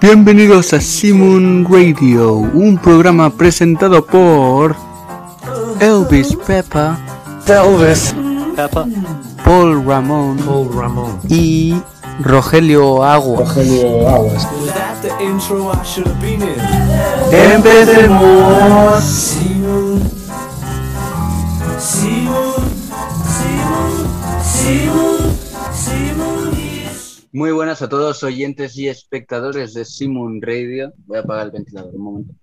Bienvenidos a Simon Radio, un programa presentado por Elvis Peppa, Elvis Peppa, Paul Ramón Paul Ramón y Rogelio Agua. Rogelio Aguas. Empecemos. Muy buenas a todos oyentes y espectadores de Simon Radio. Voy a apagar el ventilador un momento.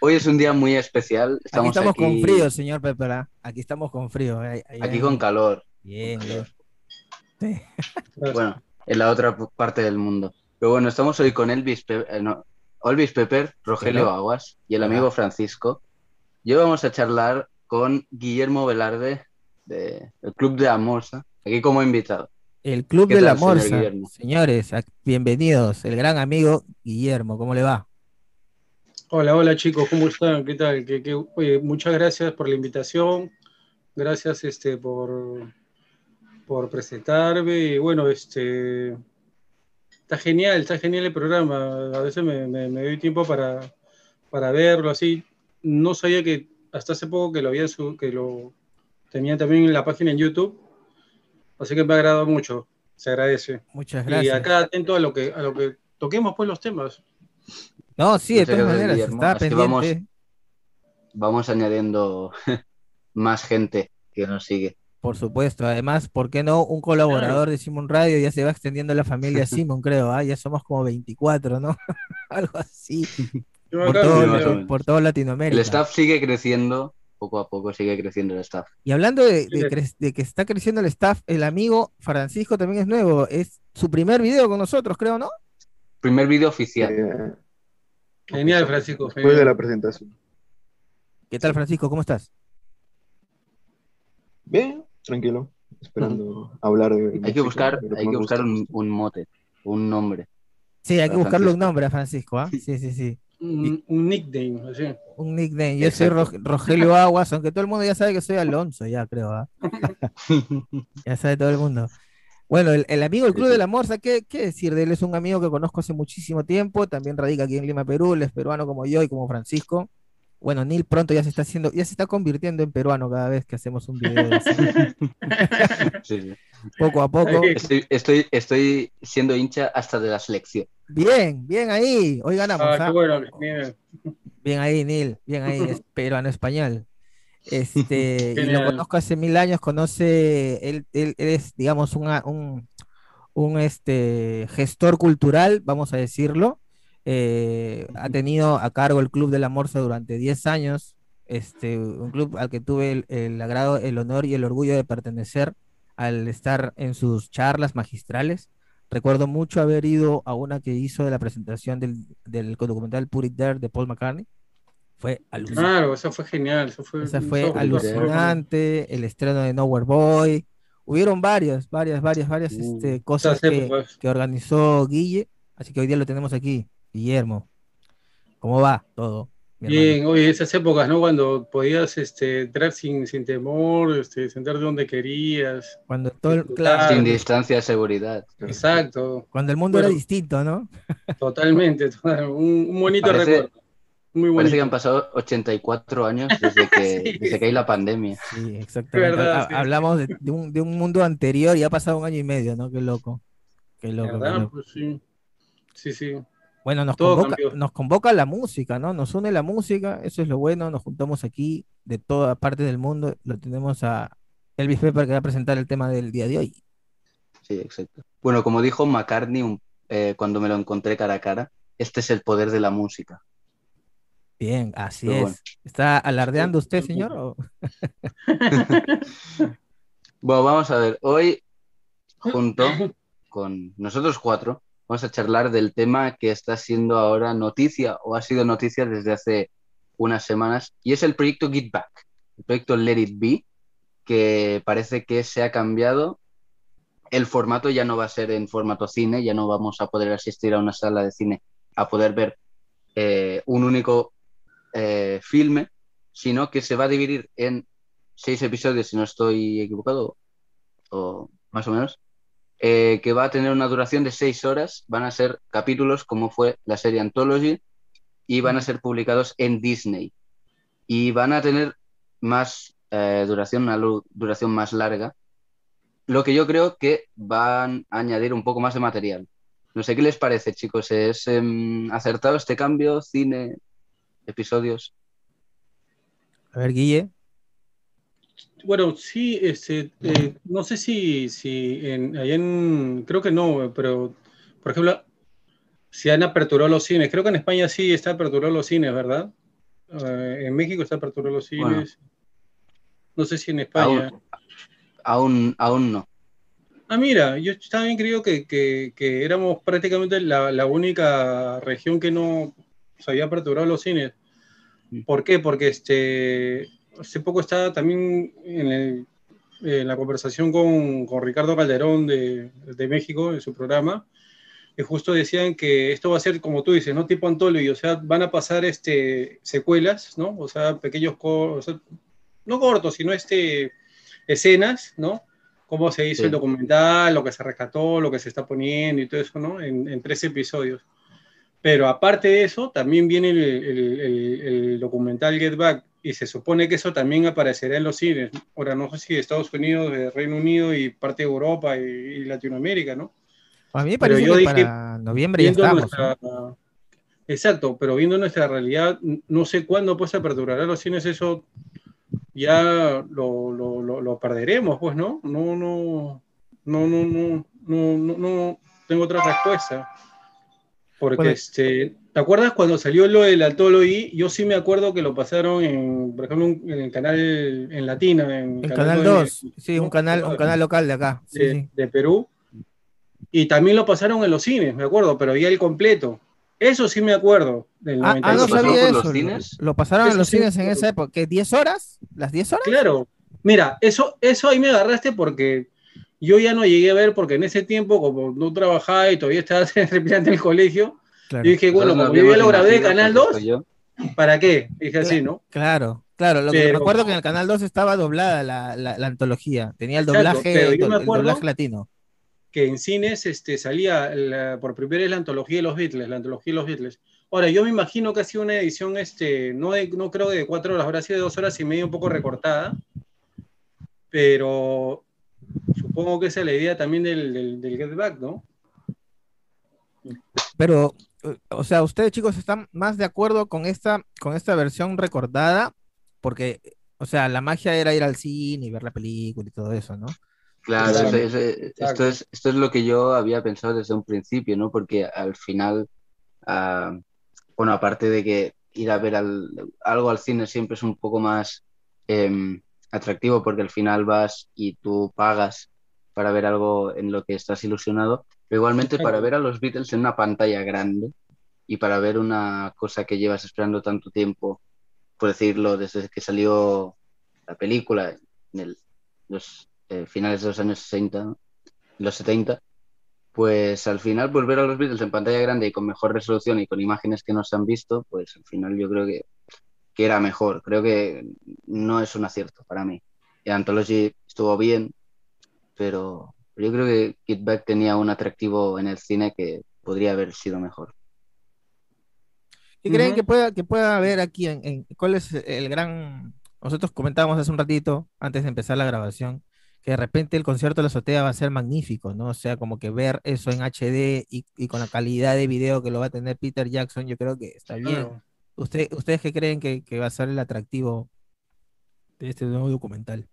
Hoy es un día muy especial. Aquí Estamos estamos aquí, con frío, señor Pepera. Aquí estamos con frío. Ahí- ahí- aquí con calor. Bien. Sí. Bueno, en la otra parte del mundo. Pero bueno, estamos hoy con Elvis, Pe- eh, no, Elvis Pepper, Rogelio. Aguas y el amigo Francisco. Y hoy vamos a charlar con Guillermo Velarde del Club de Amorsa, aquí como invitado. El Club ¿Qué de la señor Morsa. Señores, bienvenidos. El gran amigo Guillermo, ¿cómo le va? Hola, hola chicos, ¿cómo están? ¿Qué tal? ¿Qué- qué- oye, muchas gracias por la invitación, gracias este, por, por presentarme. Y bueno, este, está genial, está genial el programa. A veces me, me- me doy tiempo para, para verlo así. No sabía que hasta hace poco que lo había que lo tenían también en la página en YouTube, así que me ha agradado mucho, se agradece. Muchas Y gracias. acá atento a lo que, a lo que toquemos pues los temas. No, sí, de todas maneras, está vamos- pendiente. Vamos añadiendo más gente que nos sigue. Por supuesto. Además, ¿por qué no? Un colaborador de Simon Radio ya se va extendiendo la familia Simon, creo. ¿ah? Ya somos como 24, ¿no? Algo así. Por todo, por toda El Latinoamérica. staff sigue creciendo, poco a poco sigue creciendo el staff. Y hablando de, de de que está creciendo el staff, el amigo Francisco también es nuevo. Es su primer video con nosotros, creo, ¿no? Primer vídeo oficial. Eh, Genial, Francisco. después de la presentación. ¿Qué tal, Francisco? ¿Cómo estás? Bien, tranquilo, esperando hablar de. Hay que buscar, hay que buscar un, un mote, un nombre. Sí, hay que buscarle un nombre a Francisco, ¿ah? Sí, sí, sí. Un, un nickname, así. Un nickname. Yo soy Rogelio Aguas, aunque todo el mundo ya sabe que soy Alonso, ya creo, ¿ah? Ya sabe todo el mundo. Bueno, el, el amigo del Club de la Morsa, ¿qué, qué decir de él? Es un amigo que conozco hace muchísimo tiempo, también radica aquí en Lima, Perú, él es peruano como yo y como Francisco. Bueno, Neil pronto ya se está haciendo, ya se está convirtiendo en peruano cada vez que hacemos un video sí. Poco a poco. Estoy, estoy, estoy siendo hincha hasta de la selección. Bien, bien ahí. Hoy ganamos. Ah, ¿ah? qué bueno. genial. Bien ahí, Neil. Bien ahí, es peruano español. Este, y lo conozco hace mil años, conoce, él, él- él es, digamos, una- un, un este, gestor cultural, vamos a decirlo. Eh, ha tenido a cargo el Club de la Morsa durante 10 años, este, un club al que tuve el, el agrado, el honor y el orgullo de pertenecer al estar en sus charlas magistrales. Recuerdo mucho haber ido a una que hizo de la presentación del, del documental Put It There de Paul McCartney. Fue alucinante. Claro, eso fue genial. Eso fue, Esa eso fue fue- alucinante, el estreno de Nowhere Boy. Hubieron varias, varias, varias, varias Uh, este, cosas que, épocas. que organizó Guille. Así que hoy día lo tenemos aquí. Guillermo, ¿cómo va todo? Bien, oye, esas épocas, ¿no? Cuando podías este, entrar sin, sin temor, este, sentarte donde querías. Cuando todo el, claro, Sin distancia de seguridad. Exacto, cuando el mundo era distinto, ¿no? totalmente. total- Un, un bonito Parece- recuerdo. Muy bonito. Parece que han pasado 84 años desde que, Sí. desde que hay la pandemia. Sí, exactamente. verdad, Ha- sí. Hablamos de, de un, de un mundo anterior y ha pasado un año y medio, ¿no? Qué loco. Qué loco. qué. Pues sí. Sí, sí. Bueno, nos Todo convoca, cambió. nos convoca la música, ¿no? Nos une la música, eso es lo bueno, nos juntamos aquí de toda parte del mundo, lo tenemos a Elvis Pepper que va a presentar el tema del día de hoy. Sí, exacto. Bueno, como dijo McCartney un- eh, cuando me lo encontré cara a cara, este es el poder de la música. Bien, así es. bueno. ¿Está alardeando usted, señor? o- Bueno, vamos a ver. Hoy, junto con nosotros cuatro, vamos a charlar del tema que está siendo ahora noticia o ha sido noticia desde hace unas semanas y es el proyecto Get Back, el proyecto Let It Be, que parece que se ha cambiado. El formato ya no va a ser en formato cine, ya no vamos a poder asistir a una sala de cine a poder ver eh, un único eh, filme, sino que se va a dividir en seis episodios, si no estoy equivocado, o más o menos, eh, que va a tener una duración de seis horas. Van a ser capítulos como fue la serie Anthology y van a ser publicados en Disney. Y van a tener más eh, duración, una duración más larga. Lo que yo creo que van a añadir un poco más de material. No sé qué les parece, chicos. ¿Es em, acertado este cambio? ¿Cine? ¿Episodios? A ver, Guille. Bueno, sí, este, eh, no sé si, si en, allá en, creo que no, pero, por ejemplo, si han aperturado los cines, creo que en España sí está aperturado los cines, ¿verdad? Eh, en México está aperturado los cines. Bueno. no sé si en España. Aún, aún, aún no. Ah, mira, yo también creo que, que- que éramos prácticamente la, la única región que no se había aperturado los cines. ¿Por qué? Porque este, hace poco estaba también en, el- en la conversación con, con Ricardo Calderón de, de México, en su programa, y justo decían que esto va a ser, como tú dices, ¿no? Tipo Anthology, o sea, van a pasar este, secuelas, ¿no? O sea, pequeños, o sea, no cortos, sino este, escenas, ¿no? Cómo se hizo Sí. el documental, lo que se rescató, lo que se está poniendo y todo eso, ¿no? En, en tres episodios. Pero aparte de eso, también viene el, el- el- el documental Get Back y se supone que eso también aparecerá en los cines. Ahora, no sé si de Estados Unidos, de Reino Unido y parte de Europa y, y Latinoamérica, ¿no? A mí me parece que dije, para noviembre ya estamos. nuestra- ¿no? Exacto, pero viendo nuestra realidad, no sé cuándo pues se aperturará los cines, eso ya lo, lo- lo- lo perderemos, pues, ¿no? No, no, no, no, no, no, no, no tengo otra respuesta. Porque, Bueno. este, ¿te acuerdas cuando salió lo del Altology? Yo sí me acuerdo que lo pasaron en, por ejemplo, en el canal en Latina, en En Canal 2, sí, un canal, un canal local de acá. Sí, de, sí. de Perú. Y también lo pasaron en los cines, me acuerdo, pero ya el completo. Eso sí me acuerdo. Del Ah, ah, no 95. pasó sabía eso. los Lo, cines? lo pasaron en los sí, cines en esa época. ¿Qué? ¿10 horas? ¿Las 10 horas? Claro. Mira, eso, eso ahí me agarraste porque yo ya no llegué a ver, porque en ese tiempo, como no trabajaba y todavía estaba terminando el colegio, Claro, yo dije, bueno, como yo ya lo grabé de Canal Francisco 2, y yo. ¿para qué? Dije así, ¿no? claro. claro. Lo que me Pero- acuerdo que en el Canal 2 estaba doblada la, la- la antología. Tenía el Exacto, doblaje, pero yo el, el doblaje latino. que en cines este, salía la- por primera vez la antología de los Beatles, la antología de los Beatles. Ahora, yo me imagino que ha sido una edición, este, no, de- no creo de cuatro horas, habrá sido de dos horas y media, un poco recortada, pero supongo que esa es la idea también del, del, del Get Back, ¿no? Pero, eh, o sea, ustedes chicos están más de acuerdo con esta, con esta versión recordada, porque, o sea, la magia era ir al cine y ver la película y todo eso, ¿no? Claro, esto, es, esto es lo que yo había pensado desde un principio, ¿no? Porque al final, ah, bueno, aparte de que ir a ver al- algo al cine siempre es un poco más em, atractivo porque al final vas y tú pagas para ver algo en lo que estás ilusionado, pero igualmente para ver a los Beatles en una pantalla grande y para ver una cosa que llevas esperando tanto tiempo, por decirlo, desde que salió la película en el- los eh, finales de los años 60, ¿no? los 70, pues al final pues ver a los Beatles en pantalla grande y con mejor resolución y con imágenes que no se han visto, pues al final yo creo que, que era mejor. Creo que no es un acierto para mí. Y Anthology estuvo bien, pero yo creo que Get Back tenía un atractivo en el cine que podría haber sido mejor. ¿Qué creen Ujú. que pueda, que pueda haber aquí? En, en- ¿Cuál es el gran... Nosotros comentábamos hace un ratito, antes de empezar la grabación, que de repente el concierto de la azotea va a ser magnífico, ¿no? O sea, como que ver eso en HD y, y con la calidad de video que lo va a tener Peter Jackson, yo creo que está bien. Claro. ¿Usted, ¿Ustedes qué creen que, que va a ser el atractivo de este nuevo documental?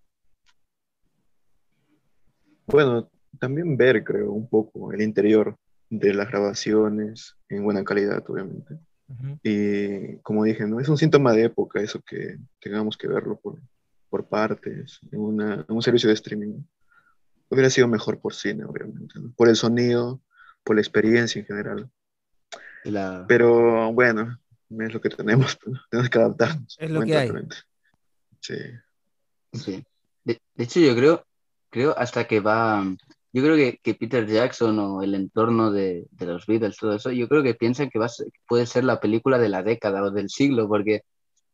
Bueno, también ver, creo, un poco el interior de las grabaciones en buena calidad, obviamente. Y como dije, ¿no? Es un síntoma de época eso que tengamos que verlo por, por partes, en, una- en un servicio de streaming. Hubiera sido mejor por cine, obviamente, ¿no? Por el sonido, por la experiencia en general. La- Pero bueno, es lo que tenemos, ¿no? tenemos que adaptarnos. Es lo que hay. Sí. Sí. De, de hecho, yo creo, creo hasta que va, yo creo que, que Peter Jackson o el entorno de, de los Beatles, todo eso, yo creo que piensan que va a ser- que puede ser la película de la década o del siglo, porque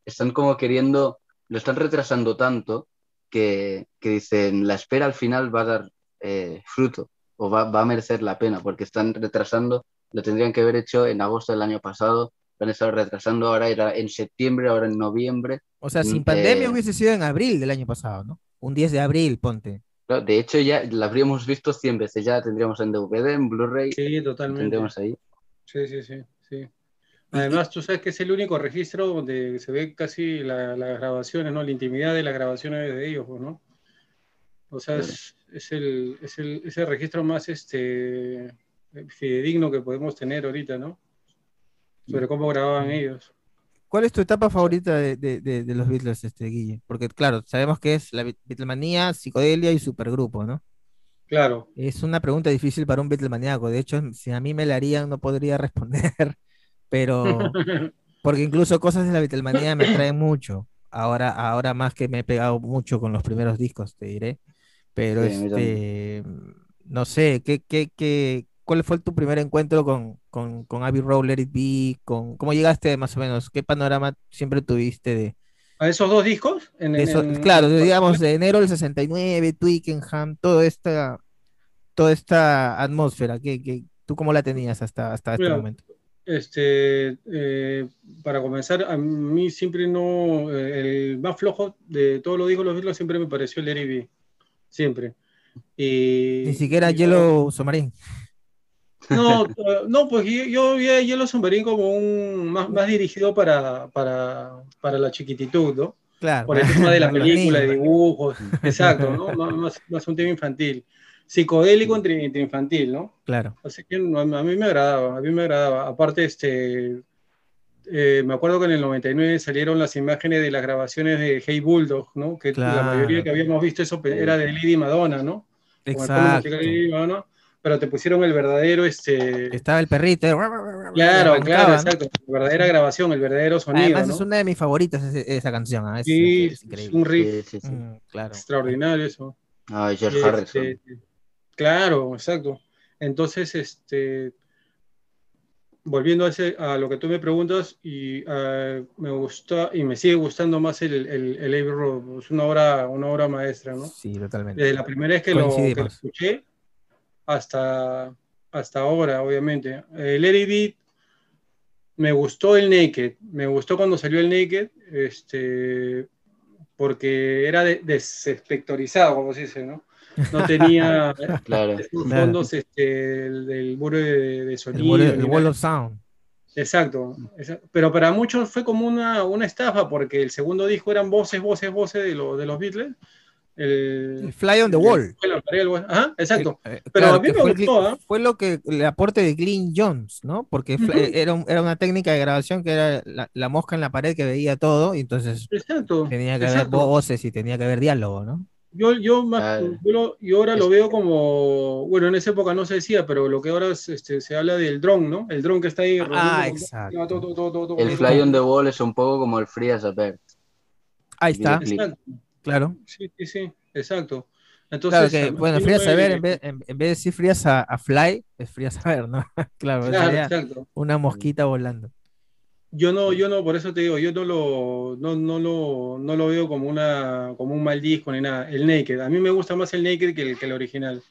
están como queriendo, lo están retrasando tanto que, que dicen la espera al final va a dar eh, fruto o va, va a merecer la pena porque están retrasando, lo tendrían que haber hecho en agosto del año pasado, lo han estado retrasando, ahora era en septiembre, ahora en noviembre. O sea, Mm, sin pandemia eh, hubiese sido en abril del año pasado, ¿no? Un 10 de abril, ponte. No, De hecho, ya la habríamos visto 100 veces, ya la tendríamos en DVD, en Blu-ray, Sí, totalmente. tendríamos ahí. Sí, sí, sí, sí. Además, tú sabes que es el único registro donde se ve casi la- las grabaciones, ¿no? La intimidad de las grabaciones de ellos, ¿no? O sea, es, es el, es el, es el registro más este, fidedigno que podemos tener ahorita, ¿no? Sobre cómo grababan ellos. ¿Cuál es tu etapa favorita de, de- de- de los Beatles, este, Guille? Porque, claro, sabemos que es la Beat- Beatlemanía, psicodelia y supergrupo, ¿no? Claro. Es una pregunta difícil para un Beatlemaníaco. De hecho, si a mí me la harían, no podría responder. Pero, porque incluso cosas de la Beatlemanía me atraen mucho. Ahora, ahora más que me he pegado mucho con los primeros discos, te diré. Pero Sí, este, no sé, ¿qué, qué, qué, ¿cuál fue tu primer encuentro con, con, con Abbey Road, Let It Be? Con, ¿Cómo llegaste más o menos? ¿Qué panorama siempre tuviste de, ¿A esos dos discos? En, eso? en- claro, digamos, de enero del 69, Twickenham, toda esta, toda esta atmósfera, ¿qué, qué- tú cómo la tenías hasta, hasta este Mira, momento? Este, eh, para comenzar, a mí siempre no, eh, el más flojo de todos los discos los Beatles siempre me pareció el Larry B. Siempre. Y, Ni siquiera y- Yellow Submarine. No, no, pues yo, yo vi a Yellow Submarine como un más, más dirigido para, para, para la chiquititud, ¿no? Claro. Por el tema de la película, de dibujos, exacto, ¿no? Más, más, un tema infantil. Psicodélico entre, entre infantil, ¿no? Claro. Así que a mí me agradaba, a mí me agradaba. Aparte, este, eh, me acuerdo que en el 99 salieron las imágenes de las grabaciones de Hey Bulldog, ¿no? Que la mayoría que habíamos visto eso era de Lady Madonna, ¿no? Exacto. Madonna, pero te pusieron el verdadero, este... Estaba el perrito. eh, Claro, claro, ¿no? exacto. La verdadera grabación, el verdadero sonido, Además, ¿no? es una de mis favoritas esa canción. ah, es- Sí, es es increíble. un riff Sí, sí, sí. Mm, claro. extraordinario eso. Ah, George Y, Harrison. este, claro, exacto. Entonces, este, volviendo a, ese- a lo que tú me preguntas, y ah, me gusta y me sigue gustando más el, el, el Abbey Road. Es una obra, una obra maestra, ¿no? Sí, totalmente. Desde la primera vez que lo, que lo escuché hasta, hasta ahora, obviamente. El Let It Be, me gustó el Naked, me gustó cuando salió el Naked, este, porque era de- desespectorizado, como se dice, ¿no? No tenía Claro. esos Claro. fondos este, el del muro de, de El, sonido. ni el wall of sound. Exacto, esa- pero para muchos fue como una, una estafa, porque el segundo disco eran voces, voces, voces de, los de los Beatles. El, El Fly on the el- Wall. Ajá, exacto. Eh, eh, Pero a mí me fue, el gustó, ¿ah? fue lo que el aporte de Glyn Jones, ¿no? Porque era, un- era una técnica de grabación que era la, la mosca en la pared que veía todo y entonces Exacto. tenía que haber voces y tenía que haber diálogo, ¿no? Yo, yo, más- Claro. yo, lo- yo ahora lo veo como, bueno, en esa época no se decía, pero lo que ahora es, este, se habla del dron, ¿no? El dron que está ahí. Ah, exacto. todo, todo, todo, todo, El todo. Fly on the Wall es un poco como el Free as a Bird. Ahí está. Exacto. Claro. Sí, sí, sí, exacto. Claro Entonces, que, a- a bueno, frías a ver, en vez, en, en vez de decir frías a, a fly, es frías a ver, ¿no? claro, Claro, una mosquita volando. Yo no, yo no, por eso te digo, yo no lo, no, no lo, no lo veo como una, como un mal disco ni nada. El Naked, a mí me gusta más el Naked que el, que el original.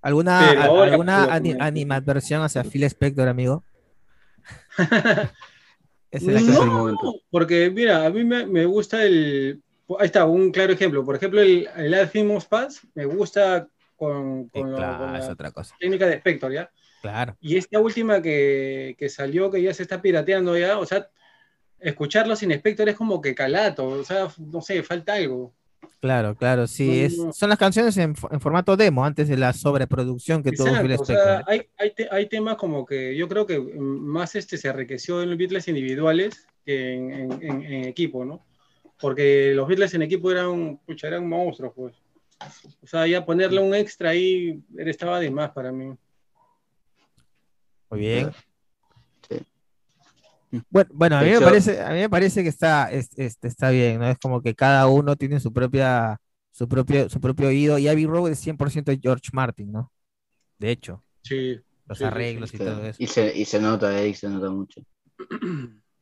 ¿Alguna, a- alguna ani- animadversión hacia Phil Spector, amigo? Es la Ese que- es el No, momento. porque mira, a mí me, me gusta el, ahí está, un claro ejemplo. Por ejemplo, el, el Alphymous Pass me gusta con, con, lo- claro, con es la otra cosa. técnica de Spector, ¿ya? Claro. Y esta última que, que salió, que ya se está pirateando ya, o sea, escucharlo sin Spector es como que calato, o sea, no sé, falta algo. Claro, claro, sí, es, son las canciones en, en formato demo, antes de la sobreproducción que tuvo Phil Exacto, o Spector. sea, hay, hay, te- hay temas como que yo creo que mm, más este se enriqueció en los Beatles individuales que en- en- en equipo, ¿no? Porque los Beatles en equipo eran, pucha, eran monstruos, pues. O sea, ya ponerle un extra ahí era- estaba de más para mí. Muy bien. Sí. Bueno, bueno, a mí me parece, a mí me parece que está, es- este, está bien, ¿no? Es como que cada uno tiene su propia, su propio, su propio oído, y Abbey Road es 100% George Martin, ¿no? De hecho, Sí. los Sí, sí, arreglos y todo eso. Y se, y se nota ahí, se nota mucho.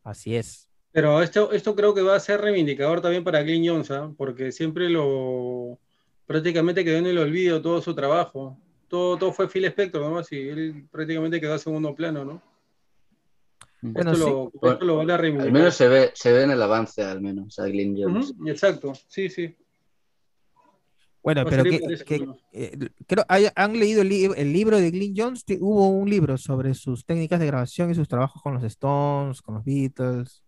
Así es. Pero esto, esto creo que va a ser reivindicador también para Glyn Jones, ¿ah? porque siempre lo prácticamente quedó en el olvido todo su trabajo. Todo, todo fue Phil Spector nomás y él prácticamente quedó a segundo plano, ¿no? Bueno, esto, lo, esto lo van a reivindicar. Al menos se ve, se ve en el avance, al menos, a Glyn Jones. Exacto, sí, sí. Bueno, pero que, que- eh, creo, hay- ¿han leído el, li- el libro de Glyn Jones? Hubo un libro sobre sus técnicas de grabación y sus trabajos con los Stones, con los Beatles.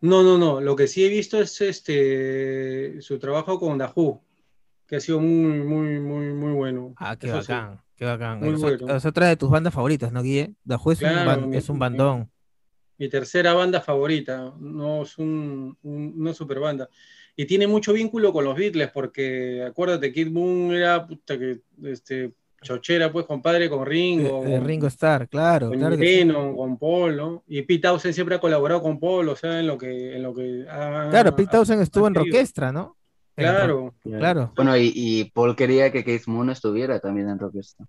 No, no, no. Lo que sí he visto es este su trabajo con Dahu, que ha sido muy, muy, muy, muy bueno. Ah, qué Eso sí. bacán, qué bacán. Muy Es, bueno. es otra de tus bandas favoritas, ¿no, Guille? Who es, un, Claro, mi- es un mi- bandón. Mi tercera banda favorita, no es un- un- una super banda. Y tiene mucho vínculo con los Beatles, porque acuérdate, Kid Moon era puta que este, chochera, pues, compadre, con Ringo, Eh, eh, con- Ringo Starr, claro, con claro sí. Con Paul, ¿no? Y Pete Townsend siempre ha colaborado con Paul, o sea, en lo que, en lo que ha- Claro, Pete Townsend estuvo en ha. Rockestra, ¿no? En Claro, Claro. Bueno, y, y Paul quería que Keith Moon estuviera también en Rockestar.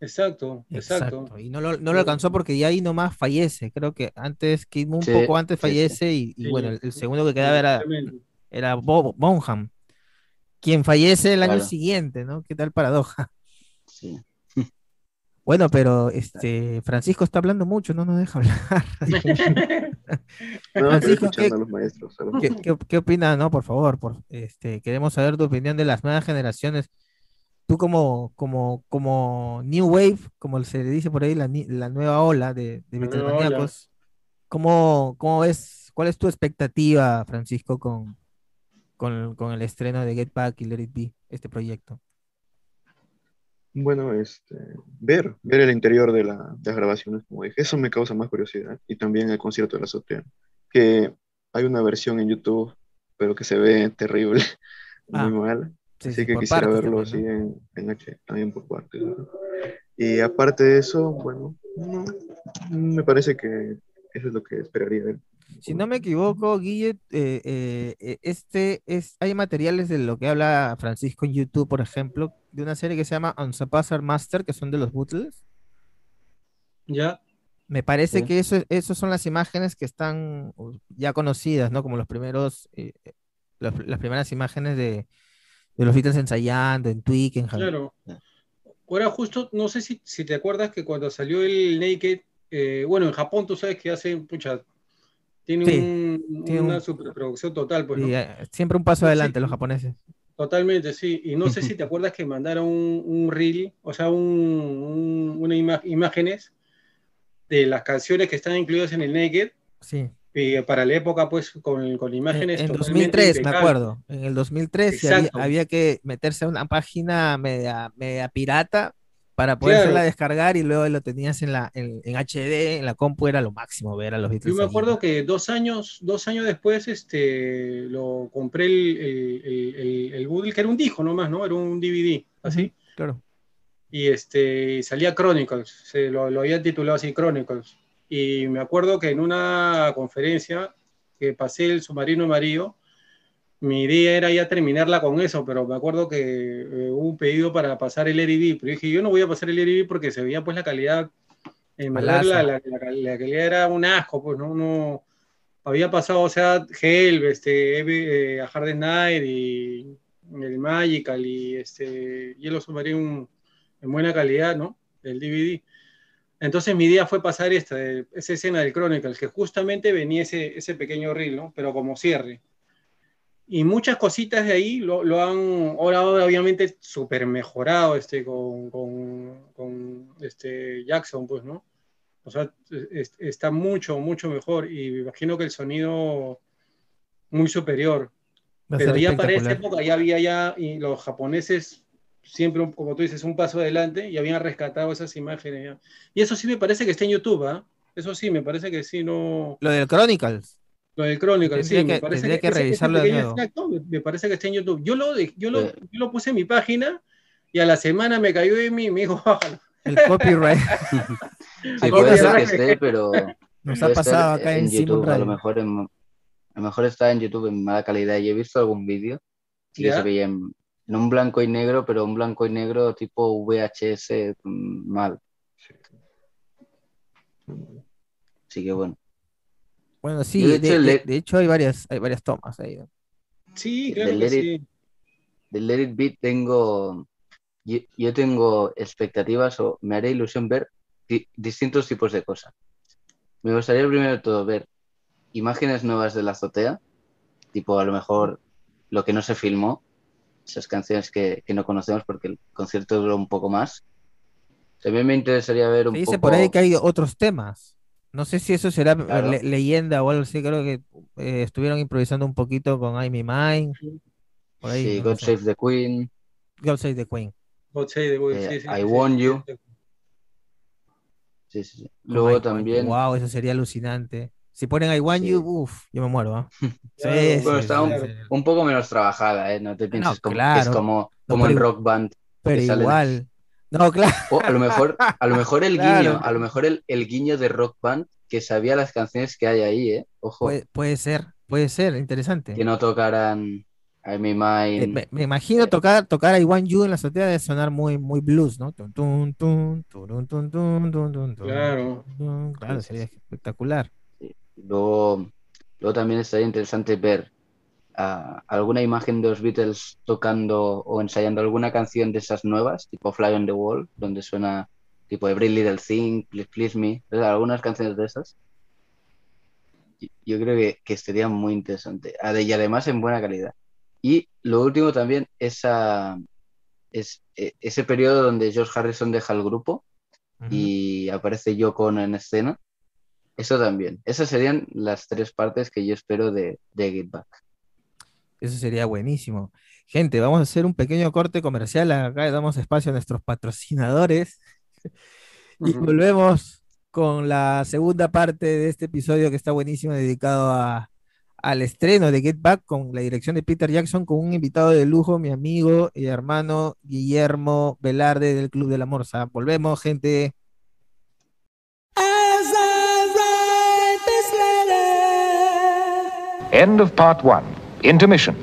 exacto, exacto. Exacto. Y no lo, no lo alcanzó porque ya ahí nomás fallece. Creo que antes, Kid Moon Sí, poco antes sí, sí. fallece y, y Sí. bueno, el, el segundo que quedaba era, era Bob Bonham, quien fallece el año siguiente, ¿no? ¿Qué tal paradoja? Sí. Bueno, pero este Francisco está hablando mucho, no nos deja hablar. No, Francisco, estoy escuchando ¿qué- a los maestros. a los ¿Qué, qué, qué opinas? No, por favor, por, este, queremos saber tu opinión de las nuevas generaciones. Tú como, como, como New Wave, como se le dice por ahí, la, la nueva ola de, de ¿cómo, cómo ves, cuál es tu expectativa, Francisco, con, con, con el estreno de Get Back y Let It Be, este proyecto? Bueno, este, ver, ver el interior de, la- de las grabaciones, como dije, eso me causa más curiosidad. Y también el concierto de la azotea, que hay una versión en YouTube, pero que se ve terrible, Ah, muy mal. Sí, Así sí, que quisiera verlo así en, en H, también por partes. ¿no? Y aparte de eso, bueno, no, me parece que eso es lo que esperaría ver. Si no me equivoco, Guille, eh, eh, eh, este es, hay materiales de lo que habla Francisco en YouTube, por ejemplo, de una serie que se llama Unsurpassed Master, que son de los Beatles. Ya, Me parece Sí. que eso, esas son las imágenes que están ya conocidas, ¿no? Como los primeros, eh, los- las primeras imágenes de, de los Beatles ensayando en Twickenham. claro. Ahora justo, no sé si, si te acuerdas que cuando salió el Naked, bueno, en Japón tú sabes que hace, pucha, tiene, Sí, un- tiene una un- superproducción total, pues, eh, siempre un paso adelante sí. los japoneses. Totalmente, sí. Y no sé si te acuerdas que mandaron un, un reel, o sea, un, un- una ima- imágenes de las canciones que están incluidas en el Naked, Sí. y para la época, pues, con, con En, imágenes en totalmente 2003, me acuerdo. En el 2003 sí había, había que meterse a una página media, media pirata para podérsela Claro. descargar y luego lo tenías en la en, en HD, en la compu era lo máximo ver a los Yo Beatles. me ahí, acuerdo que dos años, dos años después, este, lo compré el, el, el, el- Boodle, que era un disco nomás, ¿no? Era un DVD, así. Ujú, Claro. y este salía Chronicles, se lo, lo había titulado así Chronicles. Y me acuerdo que en una conferencia que pasé el submarino amarillo, mi idea era ya terminarla con eso, pero me acuerdo que eh, hubo un pedido para pasar el RD, pero dije, yo no voy a pasar el RD porque se veía pues la calidad, en verdad Malaza. la, la- la- la calidad era un asco, pues no, no había pasado, o sea, Hell, este, eh, a Hard Night y el Magical y este Hielo Submarino en buena calidad, ¿no? El DVD. Entonces mi idea fue pasar esta, esa escena del Chronicles, que justamente venía ese, ese pequeño reel, ¿no? Pero como cierre. Y muchas cositas de ahí lo, lo han, ahora obviamente súper mejorado este, con, con, con, este Jackson, pues, ¿no? O sea, es- está mucho, mucho mejor y me imagino que el sonido muy superior. Pero ya para esa época ya había ya, y los japoneses siempre, un- como tú dices, un paso adelante y habían rescatado esas imágenes. ya. Y eso sí me parece que está en YouTube, ¿ah? Eso sí, me parece que sí, no... Lo del Chronicles. Lo del Chronicle, sí, Tendría me que- parece tendría que ese- ese revisarlo de nuevo. extracto me, me parece que está en YouTube. Yo lo, yo, lo, Eh. yo lo puse en mi página y a la semana me cayó de mí y me dijo, "Bájalo". El copyright Sí, puede nos ser ha- que esté, pero nos ha pasado acá en, YouTube. A lo mejor, en- a lo mejor está en YouTube en mala calidad. Yo he visto algún vídeo y que se veía en, en un blanco y negro, pero un blanco y negro tipo VHS mm, mal. Así que bueno. Bueno, sí, de, de hecho, de- le- de hecho hay varias, hay varias tomas ahí. Sí, claro Del que Let It- sí. Del Let It Be tengo. Yo, yo tengo expectativas o me haré ilusión ver di- distintos tipos de cosas. Me gustaría primero de todo ver imágenes nuevas de la azotea, tipo a lo mejor lo que no se filmó, esas canciones que, que no conocemos porque el concierto duró un poco más. También me interesaría ver un Se dice poco. por ahí que hay otros temas. No sé si eso será eh, Claro. le- leyenda o algo así. Creo que eh, estuvieron improvisando un poquito con I'm Mine. Por ahí, sí, no God sé. Save the Queen. God Save the Queen. God Save the Queen, Eh, sí, sí, I sí, Want You. sí. Sí. Luego también. Wow, eso sería alucinante. Si ponen I Want Sí. You, uff, yo me muero. ¿ah? Sí, está sí, un, sí. un poco menos trabajada, ¿eh? No te pienses como, que es claro. como, No, como en pero- Rock Band. Pero igual. No, claro. O a lo mejor, a lo mejor el Claro. guiño, a lo mejor el, el guiño de Rock Band que sabía las canciones que hay ahí, ¿eh? Ojo, Puede, puede ser, puede ser, interesante. que no tocaran I'm in Eh, Mine. me, me imagino tocar, tocar I Want You en la azotea de sonar muy, muy blues, ¿no? Claro. Claro, sería espectacular. Luego, luego también estaría interesante ver alguna imagen de los Beatles tocando o ensayando alguna canción de esas nuevas, tipo Fly on the Wall, donde suena tipo Every Little Thing, Please Please Me, algunas canciones de esas. Yo creo que, que sería muy interesante. Y además en buena calidad. Y lo último también, esa, es, e- ese periodo donde George Harrison deja el grupo Ujú. y aparece Yoko Ono en escena. Eso también. Esas serían las tres partes que yo espero de, de Get Back. Eso sería buenísimo. Gente, vamos a hacer un pequeño corte comercial. Acá le damos espacio a nuestros patrocinadores. Y volvemos con la segunda parte de este episodio que está buenísimo, dedicado a, al estreno de Get Back con la dirección de Peter Jackson, con un invitado de lujo, mi amigo y hermano Guillermo Velarde del Club de la Morsa. Volvemos, gente. As I write this letter, End of part one. Intermission.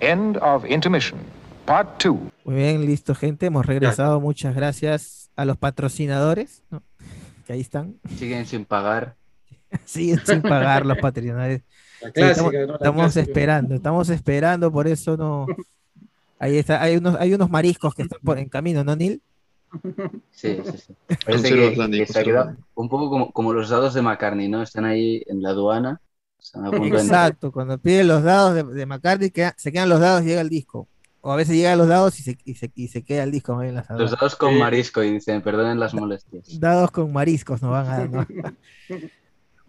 End of intermission. Part two. Muy bien, listo, gente. Hemos regresado. Muchas gracias a los patrocinadores, ¿no? que ahí están. Siguen sin pagar. Siguen sin pagar los patrocinadores. Sí, estamos, ¿no? La estamos clásica. esperando, estamos esperando, por eso no. Ahí está, hay unos, hay unos mariscos que están por, en camino, ¿no, Neil? Sí, sí, sí. Parece cero que, Atlántico, que se ha cero quedado Atlántico. un poco como, como los dados de McCartney, ¿no? Están ahí en la aduana. Están a punto de entrar. Exacto, cuando piden los dados de, de McCartney, queda- se quedan los dados y llega el disco. O a veces llegan los dados y se, y se, y se queda el disco ahí en las Los dados con marisco y dicen, perdonen las molestias. Dados con mariscos nos van a dar. ¿no?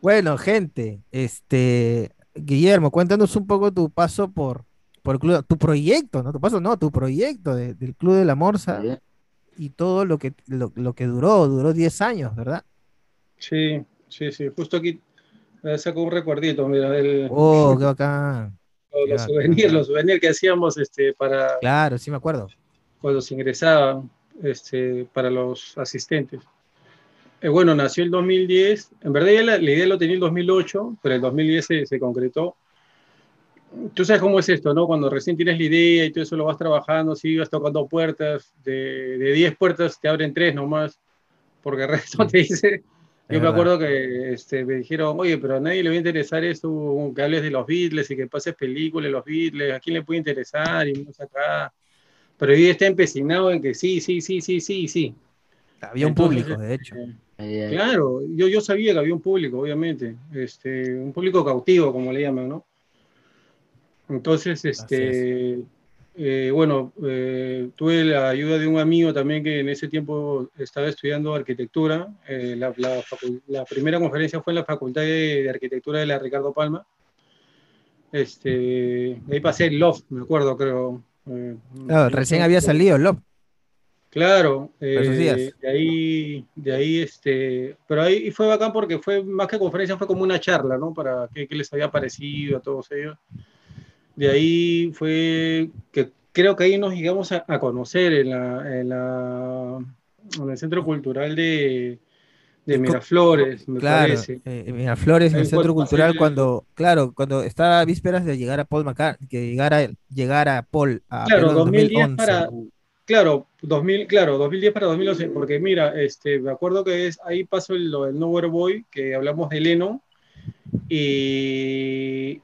Bueno, gente, este Guillermo, cuéntanos un poco tu paso por, por el club, tu proyecto, ¿no? Tu paso, no, tu proyecto de- del Club de la Morsa. ¿sí? Y todo lo que, lo, lo que duró, duró 10 años, ¿verdad? Sí, sí, sí. Justo aquí eh, saco un recuerdito, mira, del, Oh, qué bacán. los, souvenirs, los souvenirs que hacíamos este, para Claro, sí me acuerdo. cuando se ingresaban este, para los asistentes. Eh, bueno, nació el 2010. En verdad ya la, la idea lo tenía el 2008, pero el 2010 se, se concretó. Tú sabes cómo es esto, ¿no? Cuando recién tienes la idea y todo eso lo vas trabajando, sigues tocando puertas, de, de 10 puertas te abren 3 nomás, porque el resto te dice... Yo me verdad. acuerdo que este, me dijeron, oye, pero a nadie le va a interesar eso, que hables de los Beatles y que pases películas de los Beatles, ¿a quién le puede interesar? Y más acá. Pero yo está empecinado en que sí, sí, sí, sí, sí, sí. Había un público, de hecho. eh. Claro, yo, yo sabía que había un público, obviamente, este, un público cautivo, como le llaman, ¿no? Entonces, este, eh, bueno, eh, tuve la ayuda de un amigo también que en ese tiempo estaba estudiando arquitectura. eh, la, la facu- la primera conferencia fue en la Facultad de, de Arquitectura de la Ricardo Palma. Este, de ahí pasé el Loft, me acuerdo, creo. eh, Claro, recién había salido Love. Claro, eh, de ahí, de ahí, este, pero ahí fue bacán porque fue más que conferencia, fue como una charla, ¿no? Para qué, qué les había parecido a todos ellos. De ahí fue que creo que ahí nos llegamos a, a conocer en la, en la, en el Centro Cultural de, de Miraflores, me Claro, parece. eh, Miraflores, en el Centro Cultural, el- cuando, claro, cuando estaba a vísperas de llegar a Paul McCartney, que llegara, llegara Paul a Claro, Perú en 2010 2011. para, claro, 2000, claro, 2010 para 2011, porque mira, este, me acuerdo que es, ahí pasó el, lo del Nowhere Boy, que hablamos de Lennon, y,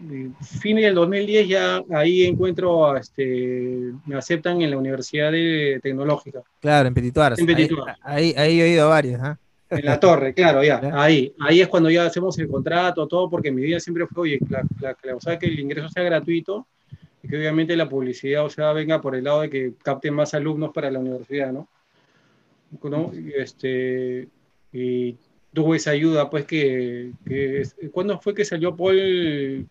y fin del 2010 ya ahí encuentro, a, este, me aceptan en la Universidad de Tecnológica, Claro, en Petit Suárez. En Ahí, ahí, ahí he oído varios, ¿ah? en la torre, claro, ya, ahí, ahí es cuando ya hacemos el contrato, todo, porque mi idea siempre fue, oye, la, la- la- o sea, que el ingreso sea gratuito y que obviamente la publicidad, o sea, venga por el lado de que capten más alumnos para la universidad, ¿no? ¿No? Este, y tuvo esa ayuda, pues, que, que ¿cuándo fue que salió Paul,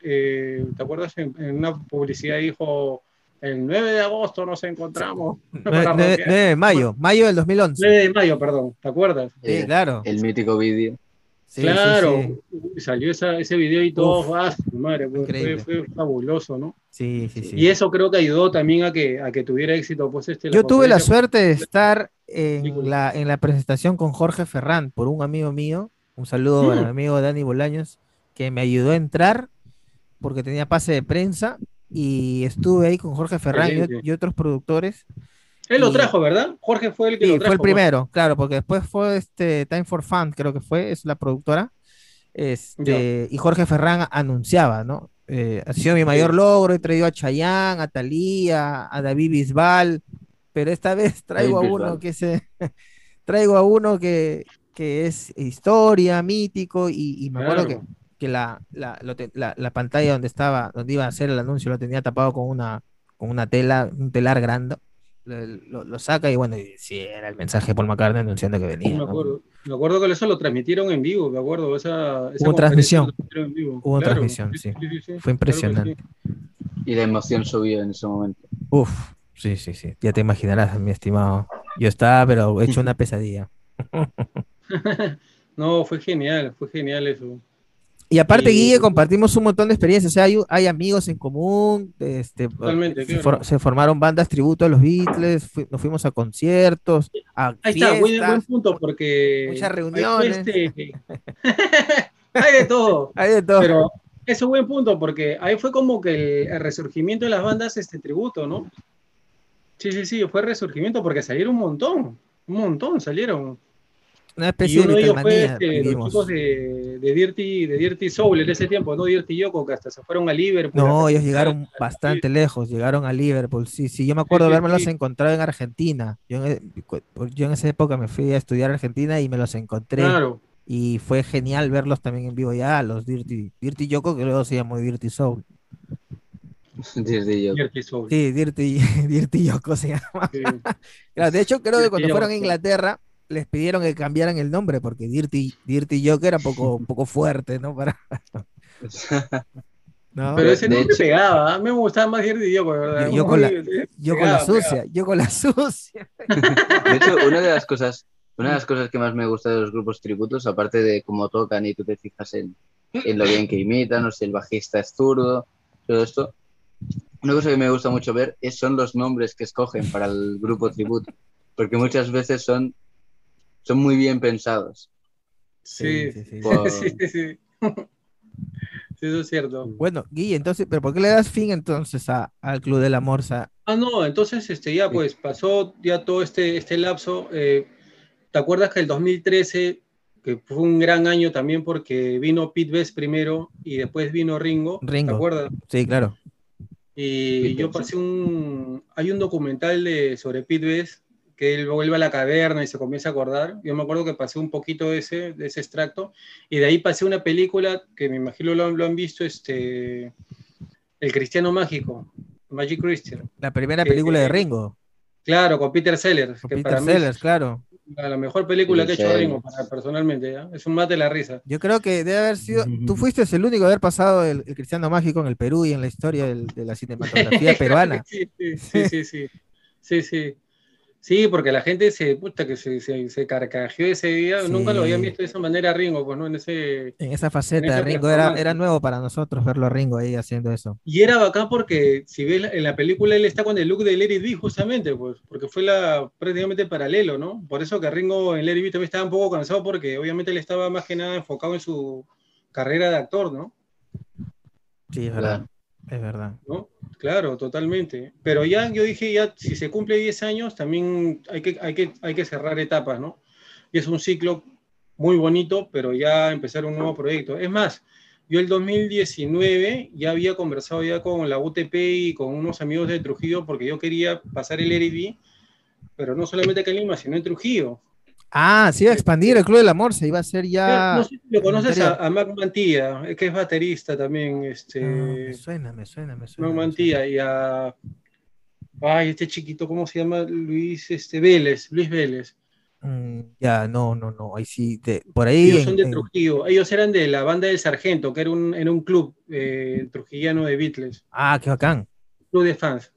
eh, te acuerdas? En, en una publicidad dijo, el 9 de agosto nos encontramos. para 9, rockear". de mayo, mayo del 2011. 9 de mayo, perdón, ¿te acuerdas? Sí, Eh, claro. El mítico vídeo. Sí, claro, sí. salió esa- ese video y todo, ah, su madre, fue- fue fabuloso, ¿no? Sí, sí, sí. Y eso creo que ayudó también a que, a que tuviera éxito, pues este. Yo tuve la suerte de estar en la, en la presentación con Jorge Ferrán por un amigo mío. Un saludo para Mm. mi amigo Dani Bolaños, que me ayudó a entrar porque tenía pase de prensa y estuve ahí con Jorge Ferrán y, otros productores. Él lo y- trajo, ¿verdad? Jorge fue el que lo fue trajo. el primero, claro, porque después fue este Time for Fun, creo que fue, es la productora. Este, y Jorge Ferrán anunciaba, ¿no? Eh, ha sido mi mayor logro, he traído a Chayanne, a Thalía, a David Bisbal, pero esta vez traigo a uno Bisbal. que se traigo a uno que, que es historia, mítico, y, y me acuerdo que, que la, la, lo te- la- la pantalla donde estaba, donde iba a hacer el anuncio, lo tenía tapado con una, con una tela, un telar grande. Lo, saca y bueno, y sí, era el mensaje de Paul McCartney anunciando que venía. me ¿no? acuerdo. Me acuerdo que eso lo transmitieron en vivo, me acuerdo. Esa, esa Hubo transmisión. en vivo. Hubo Claro, transmisión, sí. sí, sí. Fue impresionante. sí. Y la emoción subió en ese momento. Uf, sí, sí, sí. Ya te imaginarás, mi estimado. Yo estaba, pero hecho una pesadilla. No, fue genial, fue genial eso. Y aparte, Y- Guille, compartimos un montón de experiencias. O sea, hay, hay amigos en común. Este, Totalmente, se, claro. for- se formaron bandas tributo a los Beatles. nos fuimos a conciertos, a Ahí está, buen, buen punto, porque. Muchas reuniones. este- Hay de todo. Hay de todo. Pero es un buen punto, porque ahí fue como que el, el resurgimiento de las bandas, este tributo, ¿no? Sí, sí, sí, fue resurgimiento porque salieron un montón, un montón salieron. Una Y especie uno de de ellos fue este, los chicos de, de, Dirty, de Dirty Soul en ese tiempo, ¿no? Dirty Yoko, que hasta se fueron a Liverpool. No, a ellos llegaron a- bastante lejos, llegaron a Liverpool, sí, sí, yo me acuerdo sí, de habermelos sí. encontrado en Argentina. Yo en, e- cu- yo en esa época me fui a estudiar a Argentina y me los encontré. Claro, Y fue genial verlos también en vivo ya, los Dirty, Dirty Yoko, que luego se llamó Dirty Soul. Desde yo. Dirty Soul. Sí, Dirty, Dirty Yoko se llama. sí. Claro, de hecho, creo que Dirty cuando fueron a Yoko. Inglaterra les pidieron que cambiaran el nombre porque Dirty, Dirty Yoko era poco, un poco fuerte, ¿no? Para, ¿no? Pero ese nombre hecho- pegaba, a mí me gustaba más Dirty Yoko, ¿verdad? Yo- yo con la- Yo con la pegaba, sucia, yo con la sucia. De hecho, una de las cosas, una de las cosas que más me gusta de los grupos tributos, aparte de cómo tocan y tú te fijas en, en lo bien que imitan, o si el bajista es zurdo, todo esto, una cosa que me gusta mucho ver es, son los nombres que escogen para el grupo tributo, porque muchas veces son, son muy bien pensados. Sí, sí, sí. Por- sí, sí, sí. Sí, eso es cierto. Bueno, Guille, entonces, ¿pero por qué le das fin entonces a- al Club de la Morsa? Ah, no, entonces este, ya pues pasó ya todo este, este lapso. eh, ¿Te acuerdas que el 2013, que fue un gran año también porque vino Pete Best primero y después vino Ringo? Ringo. ¿Te acuerdas? Sí, claro. Y yo pasé un... Hay un documental de, sobre Pete Best que él vuelve a la caverna y se comienza a acordar. Yo me acuerdo que pasé un poquito de ese, de ese extracto y de ahí pasé una película que me imagino lo, han- lo han visto, este, El Cristiano Mágico, Magic Christian. La primera Eh, película de eh, Ringo, Claro, con Peter Sellers, con que Peter para mí Sellers, es claro. la mejor película que ha hecho Sellers. Ringo, para- personalmente, ¿ya? es un mate la risa. Yo creo que debe haber sido. Tú fuiste el único de haber pasado el, el Cristiano Mágico en el Perú y en la historia del- de la cinematografía peruana. Sí, sí, sí, sí, sí, sí, sí. Porque la gente se, puta, que se, se, se carcajeó ese día, nunca lo habían visto de esa manera a Ringo, pues no, en ese... En esa faceta esa Ringo era, era nuevo para nosotros verlo a Ringo ahí haciendo eso. Y era bacán porque si ves en la película él está con el look de Larry B justamente, pues, porque fue la prácticamente paralelo, ¿no? Por eso que Ringo en Larry B también estaba un poco cansado porque obviamente él estaba más que nada enfocado en su carrera de actor, ¿no? Sí, es verdad. Es verdad. ¿no? Claro, totalmente. Pero ya yo dije, ya si se cumple 10 años, también hay que, hay que, hay que cerrar etapas, ¿no? Y es un ciclo muy bonito, pero ya empezar un nuevo proyecto. Es más, yo el 2019 ya había conversado ya con la UTP y con unos amigos de Trujillo porque yo quería pasar el RD, pero no solamente acá en Lima, sino en Trujillo. Ah, se iba a expandir el Club del Amor, se iba a hacer ya. No sé si lo conoces a, Mac Mantilla, que es baterista también, este, Ah, me suena, me suena, me suena. Mac Mantilla, y a, ay, este chiquito, ¿cómo se llama? Luis, este, Vélez, Luis Vélez. Mm, ya, no, no, no. Ahí sí, por ahí. Ellos en- son de en- Trujillo, ellos eran de la banda del Sargento, que era un, era un club eh, trujillano de Beatles, Ah, qué bacán. club de fans.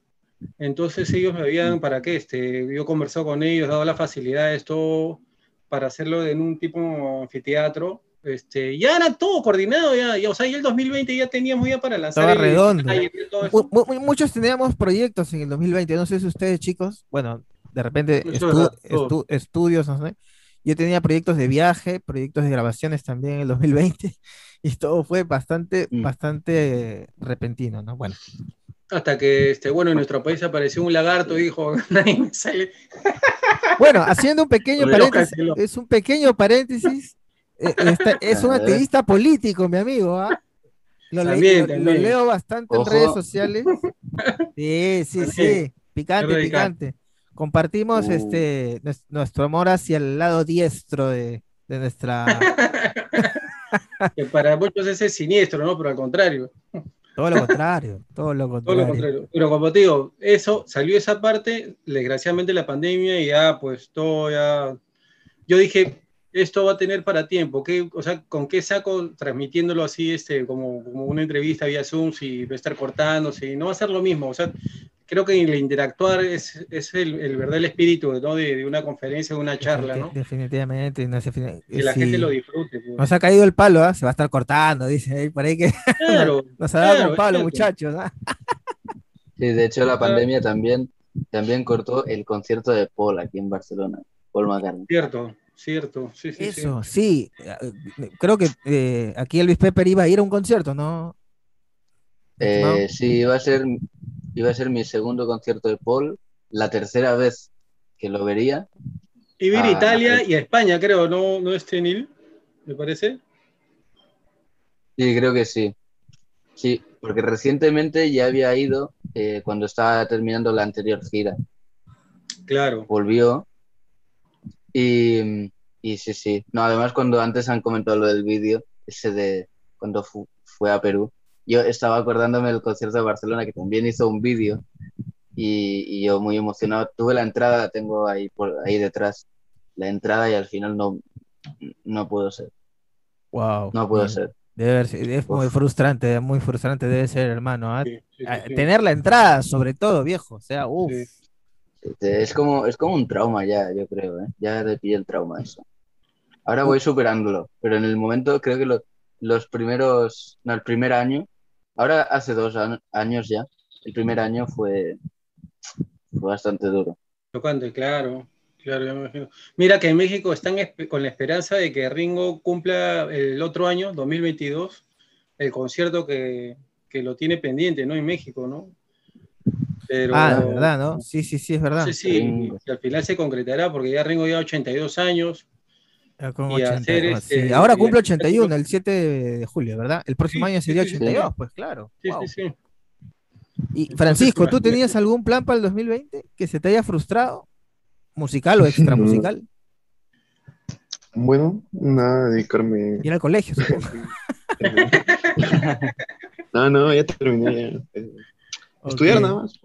Entonces ellos me habían, ¿para qué? Este, yo he conversado con ellos, dado las facilidades, todo para hacerlo en un tipo anfiteatro. Este, ya era todo coordinado, ya, ya, o sea, ya el 2020 ya teníamos ya para lanzar Estaba el- redondo. ay, todo eso. Mu- mu- muchos teníamos proyectos en el 2020, no sé si ustedes chicos, bueno, de repente estu- verdad, estu- estudios, no sé. Yo tenía proyectos de viaje, proyectos de grabaciones también en el 2020 y todo fue bastante, Mm. bastante repentino, ¿no? Bueno, Hasta que, este, bueno, en nuestro país apareció un lagarto y dijo, nadie me sale. bueno, haciendo un pequeño paréntesis, es un pequeño paréntesis, eh, está- es un ateísta político, mi amigo, ¿ah? Lo, le- También, lo- lo también. leo bastante Ojo. en redes sociales. Sí, sí, También. sí. Picante, picante. Compartimos Uh. este nues- nuestro amor hacia el lado diestro de, de nuestra. Que para muchos ese es siniestro, ¿no? Pero al contrario. Todo lo contrario, todo lo Todo contrario. lo contrario. Pero como te digo, eso, salió esa parte, desgraciadamente la pandemia y ya, pues todo ya. Yo dije, esto va a tener para tiempo. ¿qué, o sea, ¿con qué saco transmitiéndolo así, este, como, como una entrevista vía Zoom, si va a estar cortando, si no va a ser lo mismo? O sea, creo que el interactuar es, es el, el verdadero espíritu ¿no? de, de una conferencia, de una charla, ¿no? Definitivamente. no sé, defini- Que la sí. gente lo disfrute. pues. Nos ha caído el palo, ¿ah? Se va a estar cortando, dice ahí por ahí que Claro, nos ha dado claro, con palo, muchachos. ¿ah? Sí, de hecho la pandemia también, también cortó el concierto de Paul aquí en Barcelona, Paul McCartney. Cierto, cierto. Sí, sí, sí. Eso, sí. eh, Creo que eh, aquí Elvis Pepper iba a ir a un concierto, ¿no? Estimado. Eh, sí, iba a ser, iba a ser mi segundo concierto de Paul, la tercera vez que lo vería. Y a Ah, Italia y a España, creo, ¿no, no es Tenil? ¿Me parece? Sí, creo que sí. Sí, porque recientemente ya había ido eh, cuando estaba terminando la anterior gira. Claro. Volvió. Y, y sí, sí. No, además cuando antes han comentado lo del vídeo, ese de cuando fu- fue a Perú, yo estaba acordándome del concierto de Barcelona que también hizo un vídeo y, y yo muy emocionado. Tuve la entrada, la tengo ahí, por, ahí detrás, la entrada y al final no, no puedo ser. Wow. No puedo bien. ser. Debe es muy Uf. frustrante, muy frustrante debe ser, hermano. ¿ah? Sí, sí, Ah, sí. Tener la entrada, sobre todo, viejo. O sea, uff. Sí. Este, Es como, es como un trauma ya, yo creo, ¿eh? Ya le pillé el trauma eso. Ahora voy superándolo, pero en el momento creo que lo- los primeros, no, el primer año, ahora hace dos an- años ya, el primer año fue, fue bastante duro. Tocante, claro. Claro, ya me imagino. Mira que en México están con la esperanza de que Ringo cumpla el otro año, 2022, el concierto que, que lo tiene pendiente, ¿no? En México, ¿no? Pero Ah, de verdad, ¿no? Sí, sí, sí, es verdad. si, Ringo. si al final se concretará, porque ya Ringo ya 82 años. Con y 80, hacer ah, sí. este- Ahora cumple y- 81, el 7 de julio, ¿verdad? El próximo Sí, año sería sí, sí, 82, pues claro. Sí, Wow. sí, sí. Y Francisco, ¿tú tenías algún plan para el 2020 que se te haya frustrado? ¿Musical o extra musical? Bueno, nada, dedicarme. Ir al colegio, supongo. No, no, ya terminé. Ya. Eh, Estudiar Ok. nada más.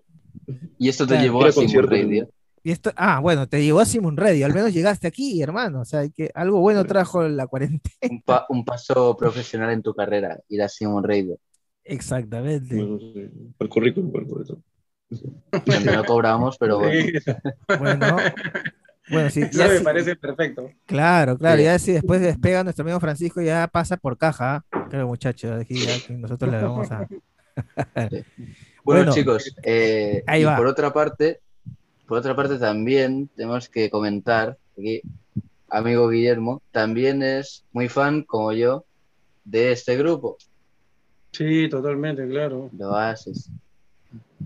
Y esto te Claro. llevó a. Radio. Y esto, ah, bueno, te llevó a Simon Radio, al menos llegaste aquí, hermano. O sea, que algo bueno trajo la cuarentena. Un, pa- un paso profesional en tu carrera, ir a Simon Radio. Exactamente. Bueno, sí, por el currículum, por. Siempre no cobramos, pero bueno. Sí, Bueno, bueno, sí, Eso ya me sí- parece perfecto. Claro, claro, Sí. ya si después despega nuestro amigo Francisco, ya pasa por caja. ¿ah? Claro, muchachos, aquí ya que nosotros le vamos a. Bueno, Bueno, chicos, eh, ahí y va. por otra parte, por otra parte también tenemos que comentar que amigo Guillermo también es muy fan, como yo, de este grupo. Sí, totalmente, claro. de Oasis.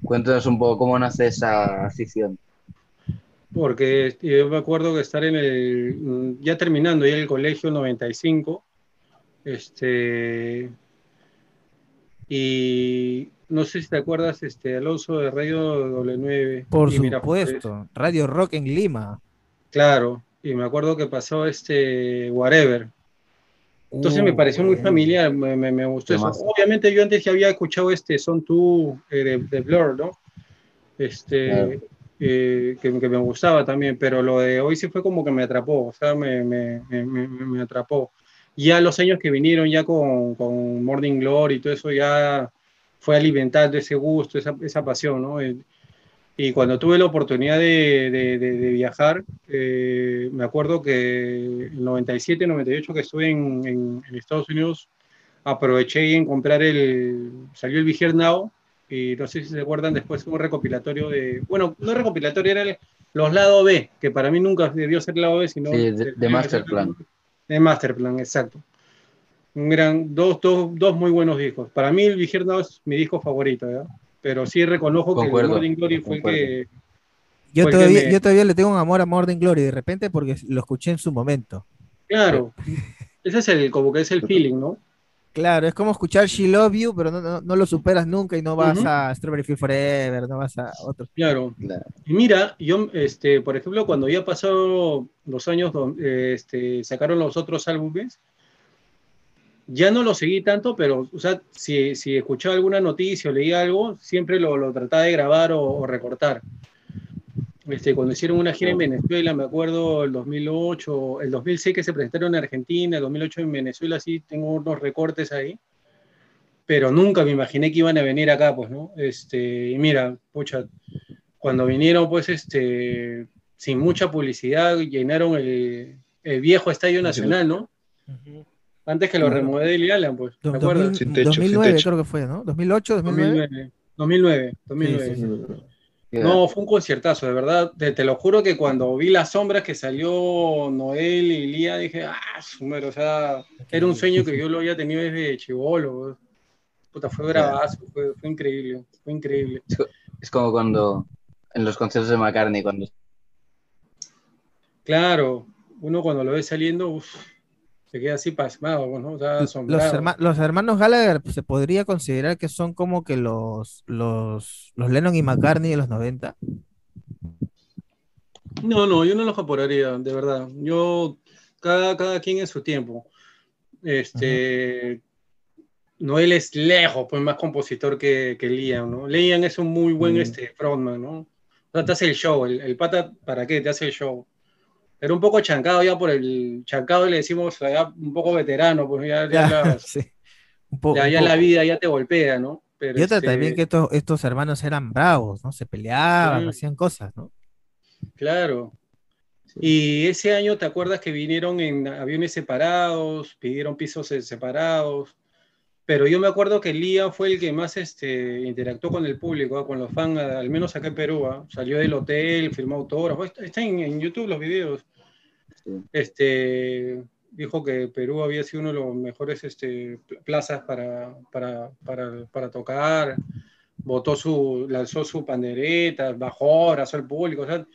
Cuéntanos un poco cómo nace esa afición. Porque yo me acuerdo que estar en el, ya terminando ya el colegio 95, este, y no sé si te acuerdas, este, Alonso de Radio W9. Por y pues, supuesto. Radio Rock en Lima. claro, y me acuerdo que pasó este Whatever. Entonces me Uh, pareció muy familiar, me, me- me gustó eso. Obviamente yo antes ya había escuchado este Son Tú eh, de, de Blur, ¿no? Este, Claro. eh, que, que me gustaba también, pero lo de hoy sí fue como que me atrapó, o sea, me, me, me, me- me atrapó. Ya los años que vinieron ya con, con Morning Glory y todo eso ya fue alimentando ese gusto, esa, esa pasión, ¿no? Y cuando tuve la oportunidad de, de- de- de viajar, eh, me acuerdo que el 97, 98 que estuve en, en- en Estados Unidos, aproveché en comprar el, salió el Here Now, y no sé si se acuerdan después un recopilatorio de, bueno, no recopilatorio, era el- los lado B, que para mí nunca debió ser lado B, sino... Sí, de- de Masterplan. De Masterplan, exacto. Un gran, dos, dos, dos muy buenos discos. Para mí el Now es mi disco favorito, ¿ya? Pero sí reconozco que el Morning Glory fue el concuerdo. que... Yo Fue el que todavía, me- yo todavía le tengo un amor a Morning Glory de repente porque lo escuché en su momento. Claro, ese es el, como que es el feeling, ¿no? Claro, es como escuchar She Love You, pero no, no, no lo superas nunca y no vas a Strawberry Field Forever, no vas a otros. Claro. Claro. Y mira, yo, este, por ejemplo, cuando ya pasado los años, eh, este, sacaron los otros álbumes, ya no lo seguí tanto, pero, o sea, si, si escuchaba alguna noticia o leía algo, siempre lo, lo trataba de grabar o, o recortar. Este, cuando hicieron una gira en Venezuela, me acuerdo el 2008, el 2006 que se presentaron en Argentina, el 2008 en Venezuela, sí, tengo unos recortes ahí, pero nunca me imaginé que iban a venir acá, pues, ¿no? Este, y mira, pucha, cuando vinieron, pues, este, sin mucha publicidad, llenaron el, el viejo Estadio Nacional, ¿no? Antes que lo Claro. remodelaran, pues, ¿te acuerdas? 2000 Sin techo, sin 2009 techo. creo que fue, ¿no? 2008, 2009. 2009, 2009, 2009. Sí, sí, No, fue un conciertazo, de verdad. Te, te lo juro que cuando vi las sombras que salió Noel y Lía, dije, ah, su madre", o sea, era un sueño que yo lo había tenido desde chivolo. Puta, fue bravazo, fue, fue increíble, fue increíble. Es como cuando en los conciertos de McCartney, cuando Claro, uno cuando lo ve saliendo, uf, se queda así pasmado, pues, ¿no? O sea, Los, asombrado. herma- los hermanos Gallagher pues, se podría considerar que son como que los, los, los Lennon y McCartney de los 90. No, no, yo no los apuraría, de verdad. Yo, cada, cada quien en su tiempo. Este, Noel es lejos, pues más compositor que, que Liam, ¿no? Liam es un muy buen Mm. este, frontman, ¿no? O sea, te hace el show, el, el pata, ¿para qué? Te hace el show. Era un poco chancado ya por el chancado, le decimos ya un poco veterano, pues ya, ya, las- Sí. Un po- ya- un ya poco. la vida ya te golpea, ¿no? Pero Y otra este, también que estos, estos hermanos eran bravos, ¿no? Se peleaban, Sí. hacían cosas, ¿no? Claro. Y ese año, ¿te acuerdas que vinieron en aviones separados, pidieron pisos se- separados? Pero yo me acuerdo que Liam fue el que más este, interactuó con el público, con los fans, al menos acá en Perú. ¿ah? Salió del hotel, firmó autógrafos. Está, está en, en YouTube los videos. Sí. Este, dijo que Perú había sido uno de los mejores este, pl- plazas para, para, para, para tocar. Botó su, lanzó su pandereta, bajó, abrazó al público. o sea,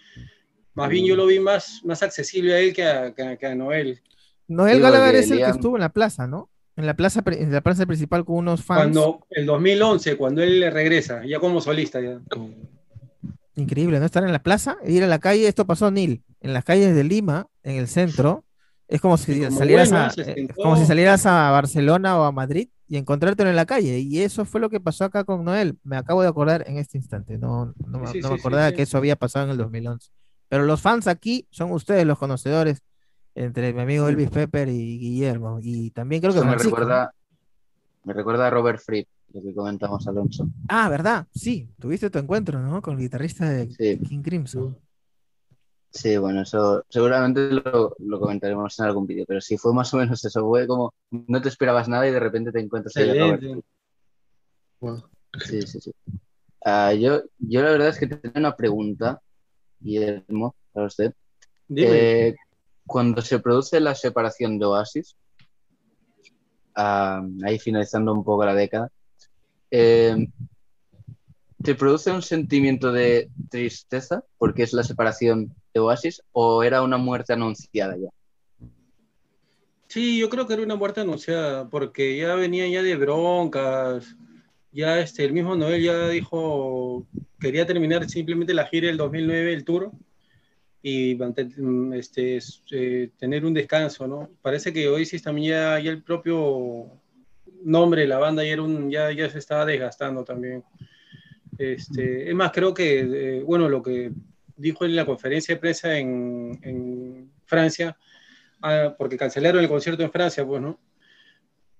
más bien yo lo vi más, más accesible a él que a, que a- que a Noel. Noel Sí, Gallagher es el que Liam- estuvo en la plaza, ¿no? En la plaza, en la plaza principal con unos fans. Cuando el 2011, cuando él regresa, ya como solista ya. Increíble, ¿no? Estar en la plaza e ir a la calle. Esto pasó, Neil, en las calles de Lima, en el centro. Es como si Y como salieras bueno, a, se eh, como si salieras a Barcelona o a Madrid y encontrártelo en la calle. Y eso fue lo que pasó acá con Noel. Me acabo de acordar en este instante. No, no, Sí, no sí, me acordaba sí. que eso había pasado en el 2011. Pero los fans aquí son ustedes los conocedores entre mi amigo Elvis Pepper y Guillermo. Y también creo que Eso me recuerda, me recuerda a Robert Fripp, lo que comentamos Alonso. Ah, ¿verdad? Sí, tuviste tu encuentro, ¿no? Con el guitarrista de Sí. King Crimson. Sí, bueno, eso seguramente lo, lo comentaremos en algún vídeo, pero sí fue más o menos eso, fue como no te esperabas nada y de repente te encuentras ahí. Wow. Sí, sí, sí. Ah, yo, yo la verdad es que tenía una pregunta, Guillermo, para usted. Dime. Eh, cuando se produce la separación de Oasis, ah, ahí finalizando un poco la década, eh, ¿te produce un sentimiento de tristeza porque es la separación de Oasis o era una muerte anunciada ya? Sí, yo creo que era una muerte anunciada, porque ya venía ya de broncas, ya este, el mismo Noel ya dijo, quería terminar simplemente la gira del 2009, el tour, y mm, este, eh, tener un descanso, ¿no? Parece que Oasis también ya, ya el propio nombre de la banda ya, era un, ya, ya se estaba desgastando también. Este, es más, creo que, eh, bueno, lo que dijo en la conferencia de prensa en, en Francia, ah, porque cancelaron el concierto en Francia, pues, ¿no?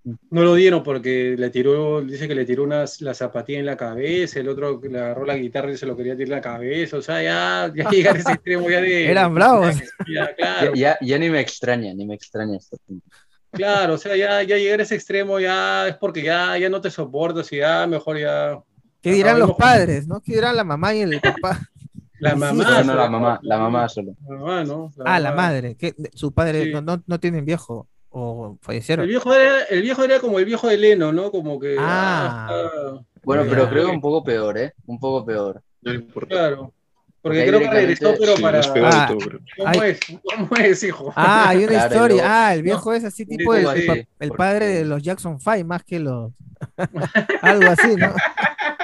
No lo dieron porque le tiró, dice que le tiró unas, la zapatilla en la cabeza, el otro le agarró la guitarra y se lo quería tirar en la cabeza, o sea, ya, ya llegar a ese extremo ya de... Eran bravos. Ya, claro, Ya, ya ni me extraña, ni me extraña esto. Claro, o sea, ya, ya llegar a ese extremo ya es porque ya, ya no te soportas y ya mejor ya... ¿Qué dirán los padres, no? ¿Qué dirán la mamá y el papá? La Sí, mamá... No, no, la mamá, la mamá solo. La mamá, ¿no? Ah, la madre. que Su padre Sí. no, no, no tienen viejo o fallecieron. El viejo, era, el viejo era como el viejo de Leno, ¿no? Como que... Ah. ah, Bueno, pero creo que un poco peor, ¿eh? Un poco peor. No le importa. claro. Porque creo que regresó, pero Sí, para... es peor Ah. todo, pero- ¿Cómo Ay. es? ¿Cómo es, hijo? Ah, hay una Claro, historia. luego- Ah, el viejo es así tipo el, el padre de los Jackson Five, más que los. Algo así, ¿no?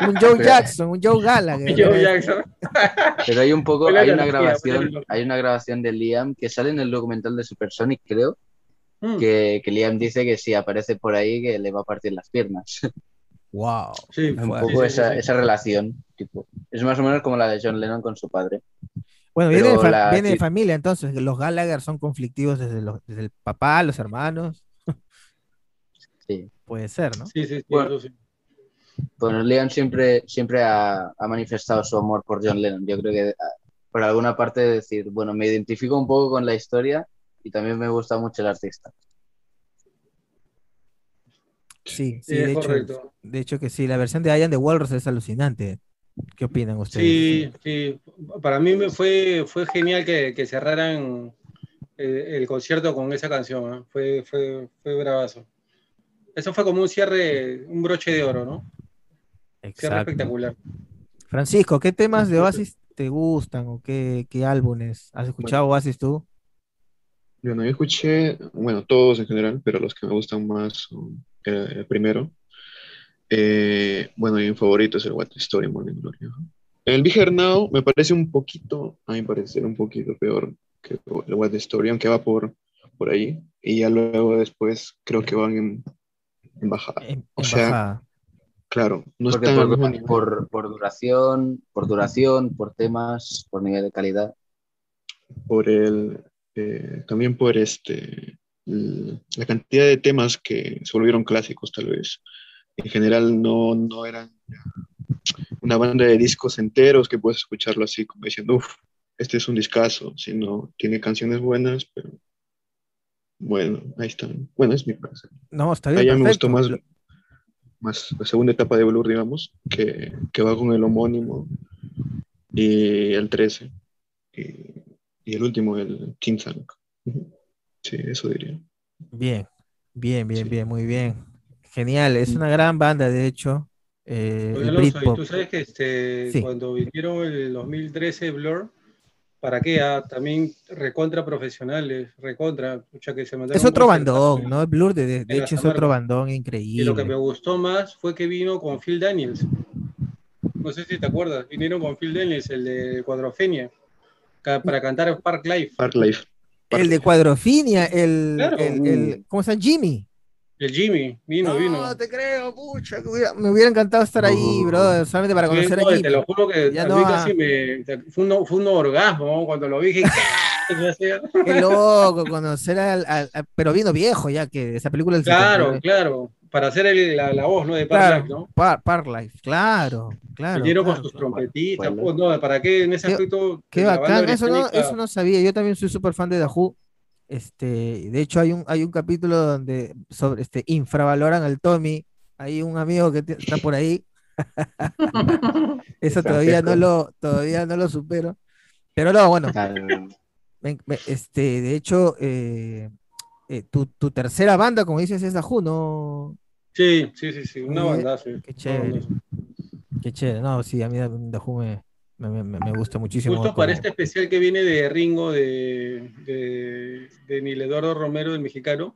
Un Joe Pero- Jackson, un Joe Gallagher. Joe Jackson. Pero hay un poco, hay una grabación, hay una grabación de Liam que sale en el documental de Supersonic, creo, Mm, que, que Liam dice que si aparece por ahí que le va a partir las piernas. Wow. Sí, un Fue- poco sí, sí, esa, sí. esa relación, tipo. Es más o menos como la de John Lennon con su padre. Bueno, viene, de, fa- la- viene de familia, entonces. Los Gallagher son conflictivos desde, los, desde el papá, los hermanos. Sí. Puede ser, ¿no? Sí, sí, sí, Bueno. eso sí. Bueno, Liam siempre, siempre ha, ha manifestado su amor por John Lennon. Yo creo que ah, por alguna parte decir, bueno, me identifico un poco con la historia y también me gusta mucho el artista. Sí, sí, Sí, de hecho, de hecho que sí. La versión de Ian de Walrus es alucinante. ¿Qué opinan ustedes? Sí, sí. Para mí me fue, fue genial que, que cerraran eh, el concierto con esa canción. ¿eh? Fue, fue, fue bravazo. Eso fue como un cierre, un broche de oro, ¿no? Cierre Exacto. espectacular. Francisco, ¿qué temas de Oasis te gustan o qué, qué álbumes? ¿Has escuchado Oasis tú? Bueno, yo escuché, bueno, todos en general, pero los que me gustan más son el, el primero. Eh, bueno, mi favorito es el What Story Morning Glory. ¿no? El Be Here Now me parece un poquito, a mi parecer, un poquito peor que el What the Story, aunque va por, por ahí. Y ya luego después creo que van en, en bajada. En, O en sea, bajada. Claro, no Porque están por, nivel. por, por duración, por duración, por temas, por nivel de calidad. por el, eh, también por este, la cantidad de temas que se volvieron clásicos tal vez. En general no, no eran una banda de discos enteros que puedes escucharlo así como diciendo, uff, este es un discazo, sino tiene canciones buenas, pero bueno, ahí están. Bueno, es mi parecer. No, está bien. me gustó más, más la segunda etapa de Blur, digamos, que, que va con el homónimo y el 13. Y, y el último, el King Thank. Ujú. Sí, eso diría. Bien, bien, bien, Sí. bien, muy bien. Genial, es una gran banda, de hecho. eh, Oye, el Alonso, y tú sabes que este, Sí. cuando vinieron el 2013 Blur, ¿para qué? Ah, también recontra profesionales, recontra, pucha, que se mandaron Es otro bandón. ¿no? Blur, de, de- de hecho, es otro bandón Y lo que increíble. me gustó más fue que vino con Phil Daniels. No sé si te acuerdas, vinieron con Phil Daniels, el de Cuadrofenia, para cantar Park Life. Park Life. El de. Cuadrofinia, el, Claro. el, el- ¿cómo se llama? Jimmy. El Jimmy, vino, no, vino. te creo, pucha, me hubiera encantado estar ahí, No. bro, solamente para conocer a oye, Jimmy. te lo juro que Ya a no mí ha- casi me. Fue un, fue un orgasmo ¿no? cuando lo vi. Dije, ¿qué? Loco conocer al, al- al- pero vino viejo ya que esa película Claro, 79. claro. Para hacer el- la, la voz, ¿no? De Park Claro, Life, ¿no? Par, Park Life, claro, claro. Vinieron claro, con sus trompetitas. Bueno. pues, no, ¿para qué en ese Qué- aspecto? Qué bacán, eso no, eso no sabía. Yo también soy súper fan de Who. Este, de hecho, hay un, hay un capítulo donde sobre este infravaloran al Tommy. Hay un amigo que está por ahí. Eso todavía no lo, todavía no lo supero. Pero no, bueno, este, de hecho, eh, eh, tu, tu tercera banda, como dices, es Who, ¿no? Sí, sí, sí, sí, una Oye, bandaza. qué una chévere. Qué chévere. No, sí, a mí Who me, me, me- me gusta muchísimo. Justo para como- este especial que viene de Ringo, de, de, de Nil Eduardo Romero, el mexicano.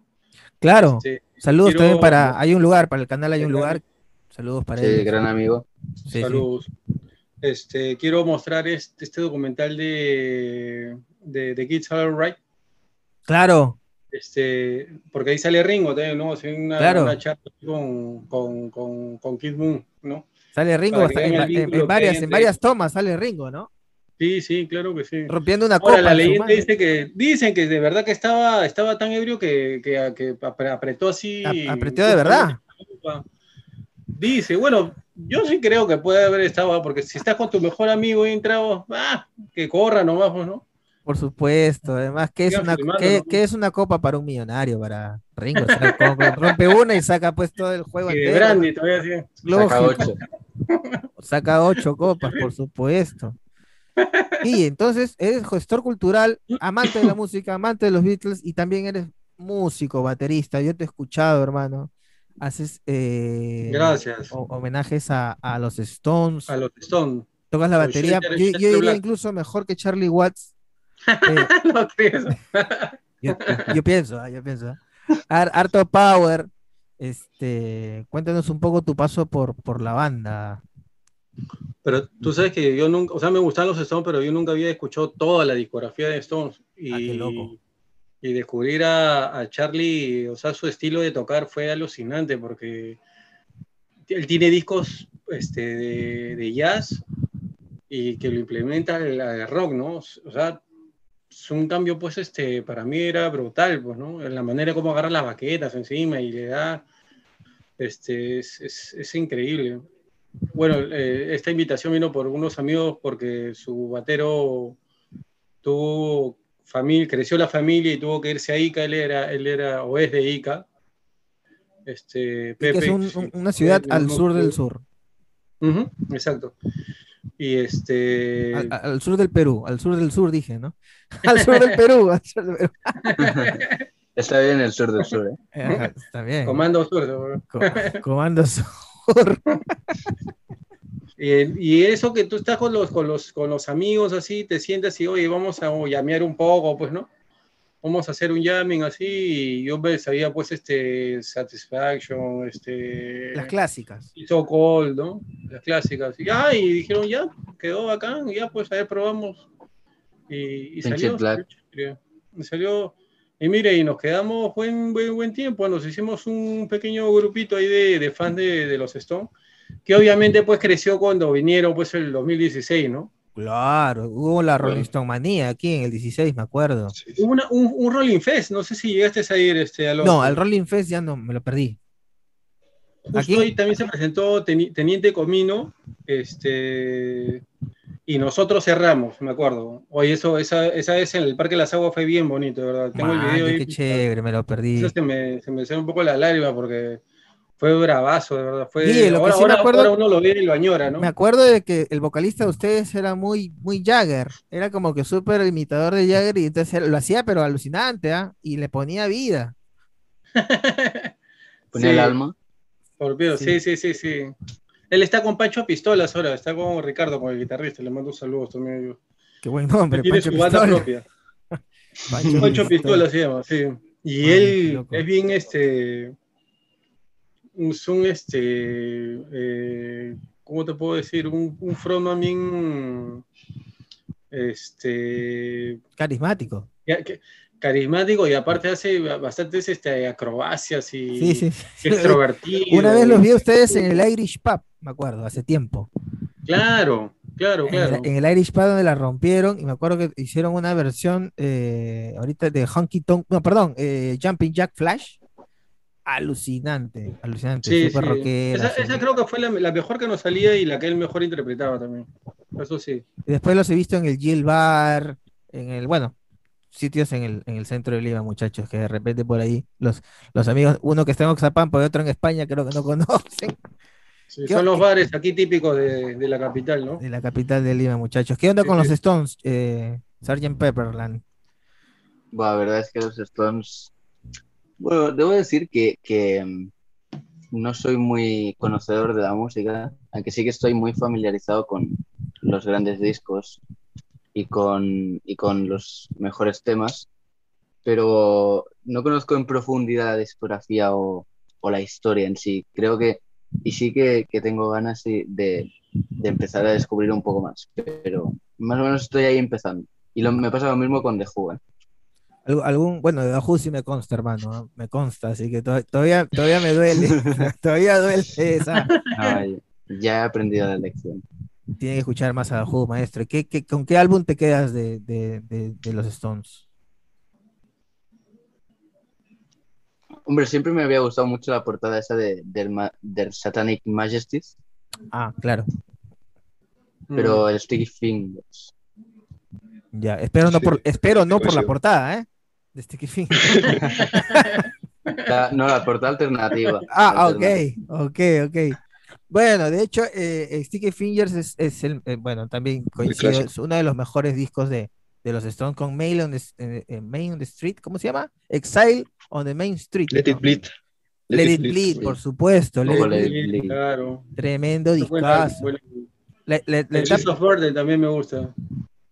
Claro, este, saludos quiero- también para. Hay un lugar, para el canal hay un lugar. Saludos para Sí, él. gran amigo. Sí, sí. Saludos. Este, quiero mostrar este, este documental de, de, de Kids Are Right. Claro, Este, porque ahí sale Ringo también, ¿no? Una, Claro. una charla con, con, con, con Kid Moon, ¿no? sale Ringo hasta en, varias, en varias tomas, sale Ringo, ¿no? Sí, sí, claro que sí. Rompiendo una Ahora, copa. la leyenda dice que dicen que de verdad que estaba, estaba tan ebrio que, que, que apre- apretó así. Ap- apretó de verdad. Dice, bueno, yo sí creo que puede haber estado, porque si estás con tu mejor amigo y entrado, ah, que corra nomás, pues, ¿no? Por supuesto, además, ¿qué es, una, qué- es una copa para un millonario, para Ringo? O sea, como que rompe una y saca pues todo el juego Que de entero. Brandy todavía sí. Saca ocho. saca ocho copas, por supuesto. Y entonces eres gestor cultural, amante de la música, amante de los Beatles y también eres músico, baterista. Yo te he escuchado, hermano. Haces eh, Gracias. ho- homenajes a, a los Stones, A los Stone. tocas la con batería. Yo, yo diría incluso mejor que Charlie Watts. No. Yo, yo pienso, ah, yo pienso. Har- harto Power. Este, cuéntanos un poco tu paso por, por la banda. Pero tú sabes que yo nunca, o sea, me gustan los Stones, pero yo nunca había escuchado toda la discografía de Stones. Y, Ah, qué loco. y descubrir a, a Charlie, o sea, su estilo de tocar fue alucinante porque él tiene discos este, de, de jazz y que lo implementa al rock, ¿no? O sea, un cambio, pues, este, para mí era brutal, pues, ¿no? La manera como agarra las baquetas encima y le da, este, es, es- es increíble. Bueno, eh, esta invitación vino por unos amigos porque su batero tuvo familia, creció la familia y tuvo que irse a Ica, él era, él era o es de Ica. Este, es Pepe, un- una ciudad al sur del sur. Ujú, exacto. Y este. Al, al sur del Perú, al sur del sur dije, ¿no? Al sur del Perú, al sur del Perú. Está bien el sur del sur, ¿eh? Ajá, Está bien. Comando Sur. Co- Comando Sur. Y, y eso que tú estás con los, con los, con los amigos así, te sientas y, oye, vamos a llamear un poco, pues, ¿no? Vamos a hacer un jamming así, y yo me sabía, pues, este, Satisfaction, este... Las clásicas. So Cold, ¿no? Las clásicas. Y, ya, y dijeron, ya, quedó bacán, ya, pues, a ver, probamos. Y, y salió, Black. salió, y salió, y mire, y nos quedamos buen, buen, buen tiempo, nos hicimos un pequeño grupito ahí de, de fans de, de los Stones, que obviamente, pues, creció cuando vinieron, pues, el 2016, ¿no? Claro, hubo la Rolling Stone manía aquí en el 16, me acuerdo. Sí, sí. Hubo un, un Rolling Fest, no sé si llegaste a ir, este, Alonso. No, al Rolling Fest ya no, me lo perdí. Justo Aquí- ahí también se presentó Teni- Teniente Comino, este, y nosotros cerramos, me acuerdo. Oye, eso, esa, esa vez en el Parque de las Aguas fue bien bonito, de ¿verdad? Tengo el video ahí. qué chévere, me lo perdí. Eso se me, se me salió un poco la lágrima porque fue bravazo, de verdad. Fue, Sí, lo que ahora, sí me ahora- acuerdo- ahora uno lo ve y lo añora, ¿no? Me acuerdo de que el vocalista de ustedes era muy, muy Jagger, era como que súper imitador de Jagger y entonces lo hacía pero alucinante, ¿ah? Y le ponía vida. Ponía Sí. el alma. Scorpio, Sí. sí, sí, sí, sí. Él está con Pancho Pistolas ahora, está con Ricardo, con el guitarrista, le mando saludos también. Qué buen nombre, tiene Pancho su banda Pistola. propia. Pancho Pancho Pistola. Pistola se llama, sí. Y Ay, él es bien este. Es un este. eh, ¿Cómo te puedo decir? Un, un frontman bien. Este. Carismático. que- carismático y aparte hace bastantes este, acrobacias y Sí, sí. sí. extrovertido. Una vez los vi a ustedes en el Irish Pub, me acuerdo, hace tiempo. Claro, claro, En claro. el, en el Irish Pub donde la rompieron y me acuerdo que hicieron una versión eh, ahorita de Honky Tonk, no, perdón, eh, Jumping Jack Flash. Alucinante, alucinante, Sí, sí. rockera, Esa, creo que fue la, la mejor que nos salía y la que él mejor interpretaba también. Eso sí. Y después los he visto en el Gil Bar, en el, bueno, sitios en el, en el centro de Lima, muchachos, que de repente por ahí los, los amigos, uno que está en Oxapampa y otro en España, creo que no conocen, Sí, ¿Qué- son los bares aquí típicos de, de la capital, ¿no? de la capital de Lima, muchachos. ¿Qué onda Sí, con los. Stones, eh, Sgt. Pepperland? Bueno, la verdad es que los Stones. Bueno, debo decir que, que, mm, no soy muy conocedor de la música, aunque sí que estoy muy familiarizado con los grandes discos y con, y con los mejores temas, pero no conozco en profundidad la discografía o, o la historia en sí. Creo que, y sí que, que tengo ganas de, de empezar a descubrir un poco más, pero más o menos estoy ahí empezando. Y me pasa lo mismo con The Who. Algún, bueno, de Who sí me consta, hermano, ¿no? me consta, así que to- todavía, todavía me duele, todavía duele esa. Ay, ya he aprendido la lección. Tiene que escuchar más a Who, maestro. ¿Qué, qué- con qué álbum te quedas de, de- de- de los Stones? Hombre, siempre me había gustado mucho la portada esa de, del, del Satanic Majesties, Ah, claro. pero el Sticky Fingers. Ya, espero no Sí, por, espero no por la portada, ¿eh? De Sticky Fingers. La- no, la portada alternativa. Ah, ok, Alternativa. ok, ok. Bueno, de hecho, eh, eh, Sticky Fingers es, es el, eh, bueno, también coincido, es uno de los mejores discos de, de los Stones con Mail on the, eh, eh, Main on the Street, ¿cómo se llama? Exile on the Main Street. Let ¿no? it bleed. Let It Bleed, por supuesto. Let It Let Bleed, It Bleed. Claro. tremendo discazo. bueno, Le- le- le El tap- Beast of Burden también me gusta.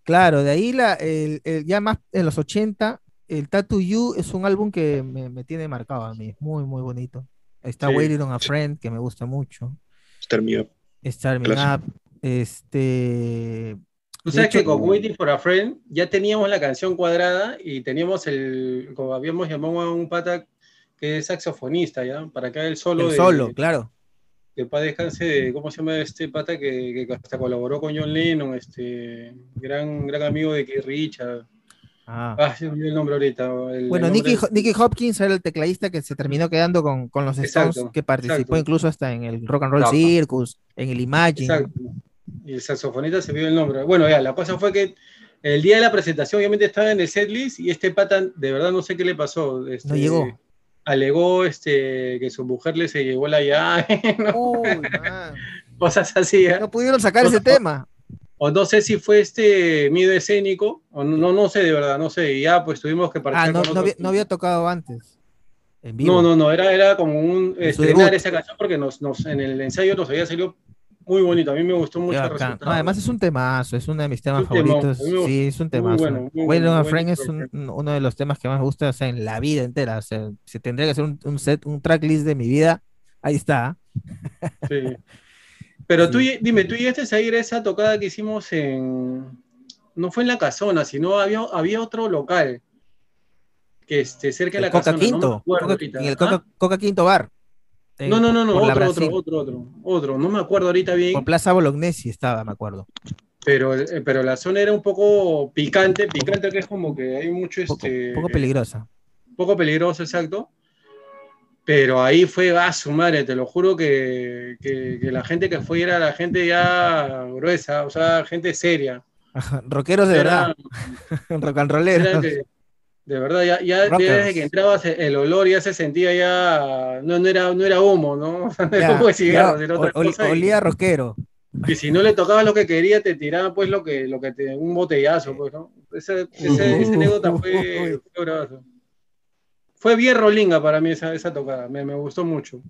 Claro, de ahí la, el, el- ya más en los 80, el Tattoo You es un álbum que me, me tiene marcado a mí, muy, muy bonito. Está Sí. Waiting on a Friend, que me gusta mucho. Star Me Up. Starming Clásico. Up, este... Tú sabes que con Waiting for a Friend ya teníamos la canción cuadrada y teníamos el, como habíamos llamado a un pata que es saxofonista, ¿ya? Para que haga el solo el de, solo, claro. Que paz descanse de, ¿cómo se llama este pata que, que hasta colaboró con John Lennon, este gran, gran amigo de Keith Richard? Ah. Ah, se me olvidó el nombre ahorita. el- Bueno, el Nicky, Nicky Hopkins era el tecladista que se terminó quedando con, con los Stones, Exacto, que participó exacto. incluso hasta en el Rock and Roll Claro. Circus, en el Imagine. Exacto. Y el saxofonista se vio el nombre. Bueno, ya, la cosa fue que el día de la presentación obviamente estaba en el setlist y este pata, de verdad no sé qué le pasó. este, No llegó. Alegó este, que su mujer le se llevó la llave, ¿no? Uy, cosas así. ¿eh? No pudieron sacar ese tema. O no sé si fue este miedo escénico, o no, no, sé de verdad, no sé. Y ya pues tuvimos que partir Ah, no, con no, había, no había tocado antes. En vivo. No, no, no, era, era como un estrenar esa canción porque nos, nos, en el ensayo nos había salido muy bonito. A mí me gustó mucho el bacán. resultado. No, además es un temazo, es uno de mis temas favoritos. Sí, es un temazo. bueno, muy bueno, Friend es un- uno de los temas que más me gusta o sea, en la vida entera. O sea, si tendría que hacer un, un set, un tracklist de mi vida, ahí está. Sí. Pero tú, Sí. dime, tú llegaste a ir a esa tocada que hicimos en. No fue en la casona, sino había, había otro local. Que este, cerca de la Coca casona. no me Quinto. Coca- en el ¿Ah? Coca, Coca Quinto Bar. En- No, no, no, no, otro, otro, otro, otro, otro. No me acuerdo ahorita bien, Por Plaza Bolognesi estaba, me acuerdo. pero, eh, pero la zona era un poco picante, picante que es como que hay mucho Poco, este. poco peligrosa. poco peligroso, exacto. Pero ahí fue a su madre, te lo juro que, que- que la gente que fue era la gente ya gruesa, o sea, gente seria. Rockeros de Era- verdad. Rock and rolleros. De verdad, ya, ya desde que entrabas el olor ya se sentía ya, no, no, era, no era humo, ¿no? No era Ya, humo de cigarro, ya, era otra ol- cosa. y- olía rockero. Y, si no le tocabas lo que quería, te tiraban pues lo que, lo que te, un botellazo, pues, ¿no? Ese, ese, esa anécdota fue, fue bravazo. Fue bien rolinga para mí esa, esa tocada, me, me gustó mucho.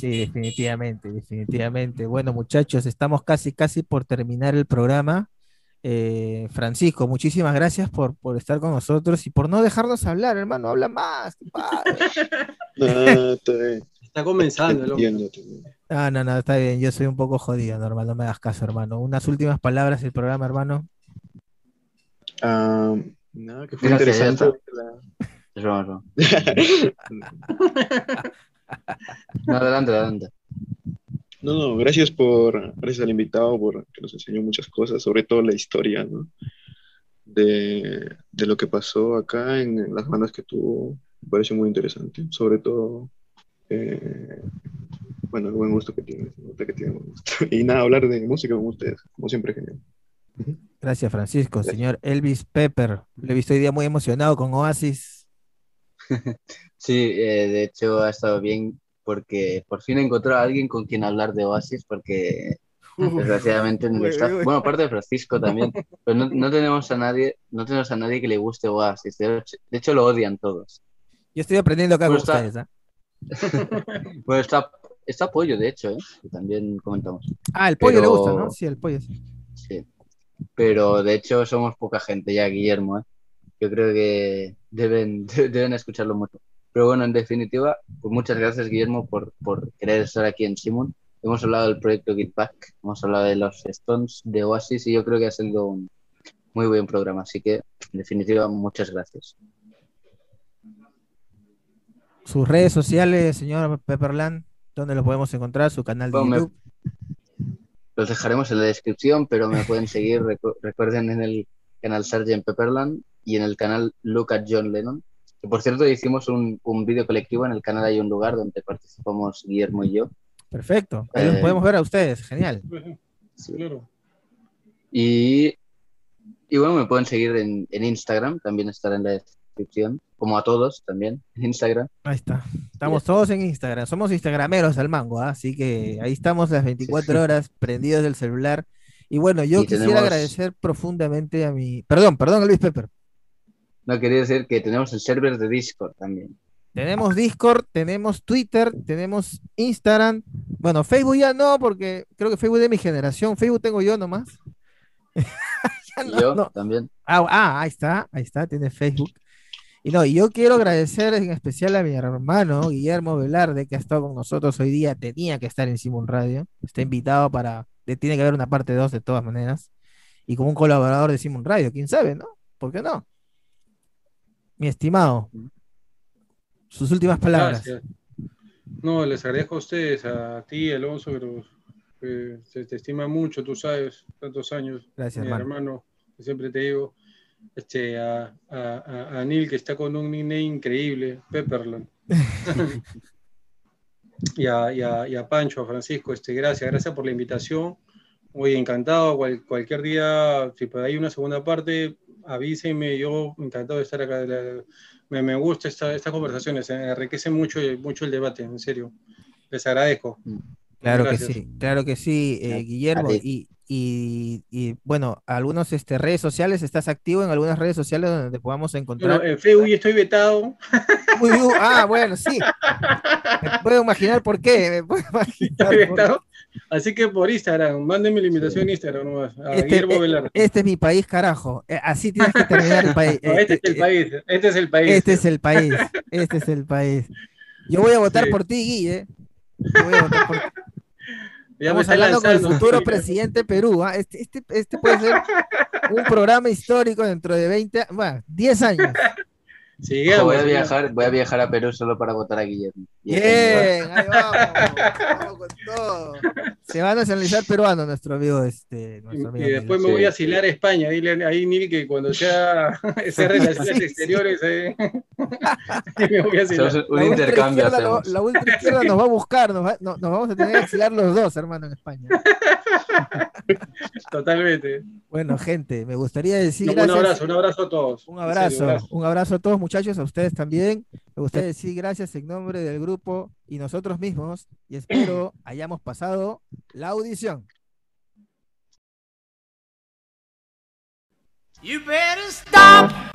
Sí, definitivamente, definitivamente. Bueno, muchachos, estamos casi, casi por terminar el programa. Eh, Francisco, muchísimas gracias por, por estar con nosotros y por no dejarnos hablar, hermano. Habla más. qué padre. Ah, está bien. Está comenzando, entiendo. No, no, no, está bien. Yo soy un poco jodido, normal. No me hagas caso, hermano. Unas últimas palabras del programa, hermano. Ah, nada, que fue Gracias, interesante. No, adelante, adelante. No, no, gracias por, gracias al invitado por que nos enseñó muchas cosas, sobre todo la historia, ¿no? De, de lo que pasó acá en las bandas que tuvo, me pareció muy interesante, sobre todo, eh, bueno, el buen gusto que que tiene buen gusto. Y nada, hablar de música con ustedes, como siempre, genial. Gracias, Francisco. Señor Elvis Pepper, le he visto hoy día muy emocionado con Oasis. Sí, eh, de hecho ha estado bien porque por fin he encontrado a alguien con quien hablar de Oasis porque desgraciadamente en el Uy, staff, uy. bueno, aparte de Francisco también, pero no, no tenemos a nadie, no tenemos a nadie que le guste Oasis. De hecho, de hecho lo odian todos. Yo estoy aprendiendo acá Bueno, está- ustedes. ¿ah? Bueno, está, está Pollo, de hecho, ¿eh? que también comentamos. Ah, el pollo le gusta, ¿no? Sí, el pollo sí. Sí. Pero de hecho somos poca gente ya, Guillermo. ¿eh? Yo creo que deben, deben escucharlo mucho. Pero bueno, en definitiva, pues muchas gracias, Guillermo, por, por querer estar aquí en Simon. Hemos hablado del proyecto Get Back, hemos hablado de los Stones, de Oasis, y yo creo que ha sido un muy buen programa. Así que, en definitiva, muchas gracias. Sus redes sociales, señor Pepperland, ¿dónde lo podemos encontrar? Su canal de Bueno, me- YouTube. Los dejaremos en la descripción, pero me pueden seguir, recu- recuerden, en el canal Sgt. Pepperland y en el canal Look at John Lennon. Que por cierto, hicimos un, un vídeo colectivo en el canal Hay un lugar donde participamos Guillermo y yo. Perfecto. Ahí los Eh, podemos ver a ustedes. Genial. Claro. Y, y bueno, me pueden seguir en, en Instagram, también estará en la descripción, como a todos también, en Instagram. Ahí está. Estamos todos en Instagram. Somos instagrameros al mango, ¿ah? así que ahí estamos las 24 horas prendidos del celular. Y bueno, yo Y quisiera tenemos- agradecer profundamente a mi. Perdón, perdón, Luis Pepper. No quería decir que tenemos el server de Discord también. Tenemos Discord, tenemos Twitter, tenemos Instagram. Bueno, Facebook ya no, porque creo que Facebook es de mi generación. Facebook tengo yo nomás. No, yo no. también. Ah, ah, ahí está, ahí está, tiene Facebook. Y no, y yo quiero agradecer en especial a mi hermano Guillermo Velarde, que ha estado con nosotros hoy día, tenía que estar en Simon Radio, está invitado para, tiene que haber una parte 2 de todas maneras, y como un colaborador de Simon Radio, quién sabe, ¿no? ¿Por qué no? Mi estimado, sus últimas palabras. Gracias. No, les agradezco a ustedes, a ti, Alonso, pero eh, se te estima mucho, tú sabes, tantos años. Gracias, mi hermano. hermano, que siempre te digo. Este, a, a, a- Neil, que está con un nickname increíble, Pepperland. y, a, y, a, y a Pancho, a Francisco, este, gracias, gracias por la invitación. Muy encantado, cual- cualquier día, si ahí una segunda parte, avísenme, yo encantado de estar acá. La- me, me gusta esta, estas conversaciones, eh, enriquece mucho, mucho el debate, en serio. Les agradezco. Claro Gracias. que sí, claro que sí, eh, Guillermo. Y, y, y, bueno, algunas este, redes sociales, ¿estás activo en algunas redes sociales donde te podamos encontrar? Bueno, en Facebook estoy vetado. Uy, uy, ah, bueno, sí. Me puedo imaginar por qué. Me puedo imaginar Estoy por- vetado. Así que por Instagram, mándenme la invitación en Instagram nomás. A Este, Guillermo eh, Velarde. Este es mi país, carajo. Eh, Así tienes que terminar el país. No, este es el país. Este es el país. Este es el país. Este es el país. Yo voy a votar Sí. por ti, Guille. Yo voy a votar por ti. Ya Estamos hablando con el futuro presidente de Perú. ¿ah? Este, este, este puede ser un programa histórico dentro de 20, a- bueno, 10 años. Sigamos, voy a viajar, voy a viajar a Perú solo para votar a Guillermo. Bien, ahí vamos. vamos con todo. Se va a nacionalizar peruano nuestro amigo, este, Y, nuestro amigo y después Miguel. me voy a asilar a España. Dile ahí, Nil, que cuando sea esas relaciones Sí, sí. exteriores, eh, me voy a asilar. Un La ultra intercambio lo- hacemos. la ultra izquierda nos va a buscar, nos, va- no- nos vamos a tener que exilar los dos, hermano, en España. Totalmente. Bueno, gente, me gustaría decir No, un gracias. abrazo, un abrazo a todos. Un abrazo, serio, un abrazo a todos muchachos, a ustedes también. Me gustaría decir gracias en nombre del grupo y nosotros mismos y espero hayamos pasado la audición. You better stop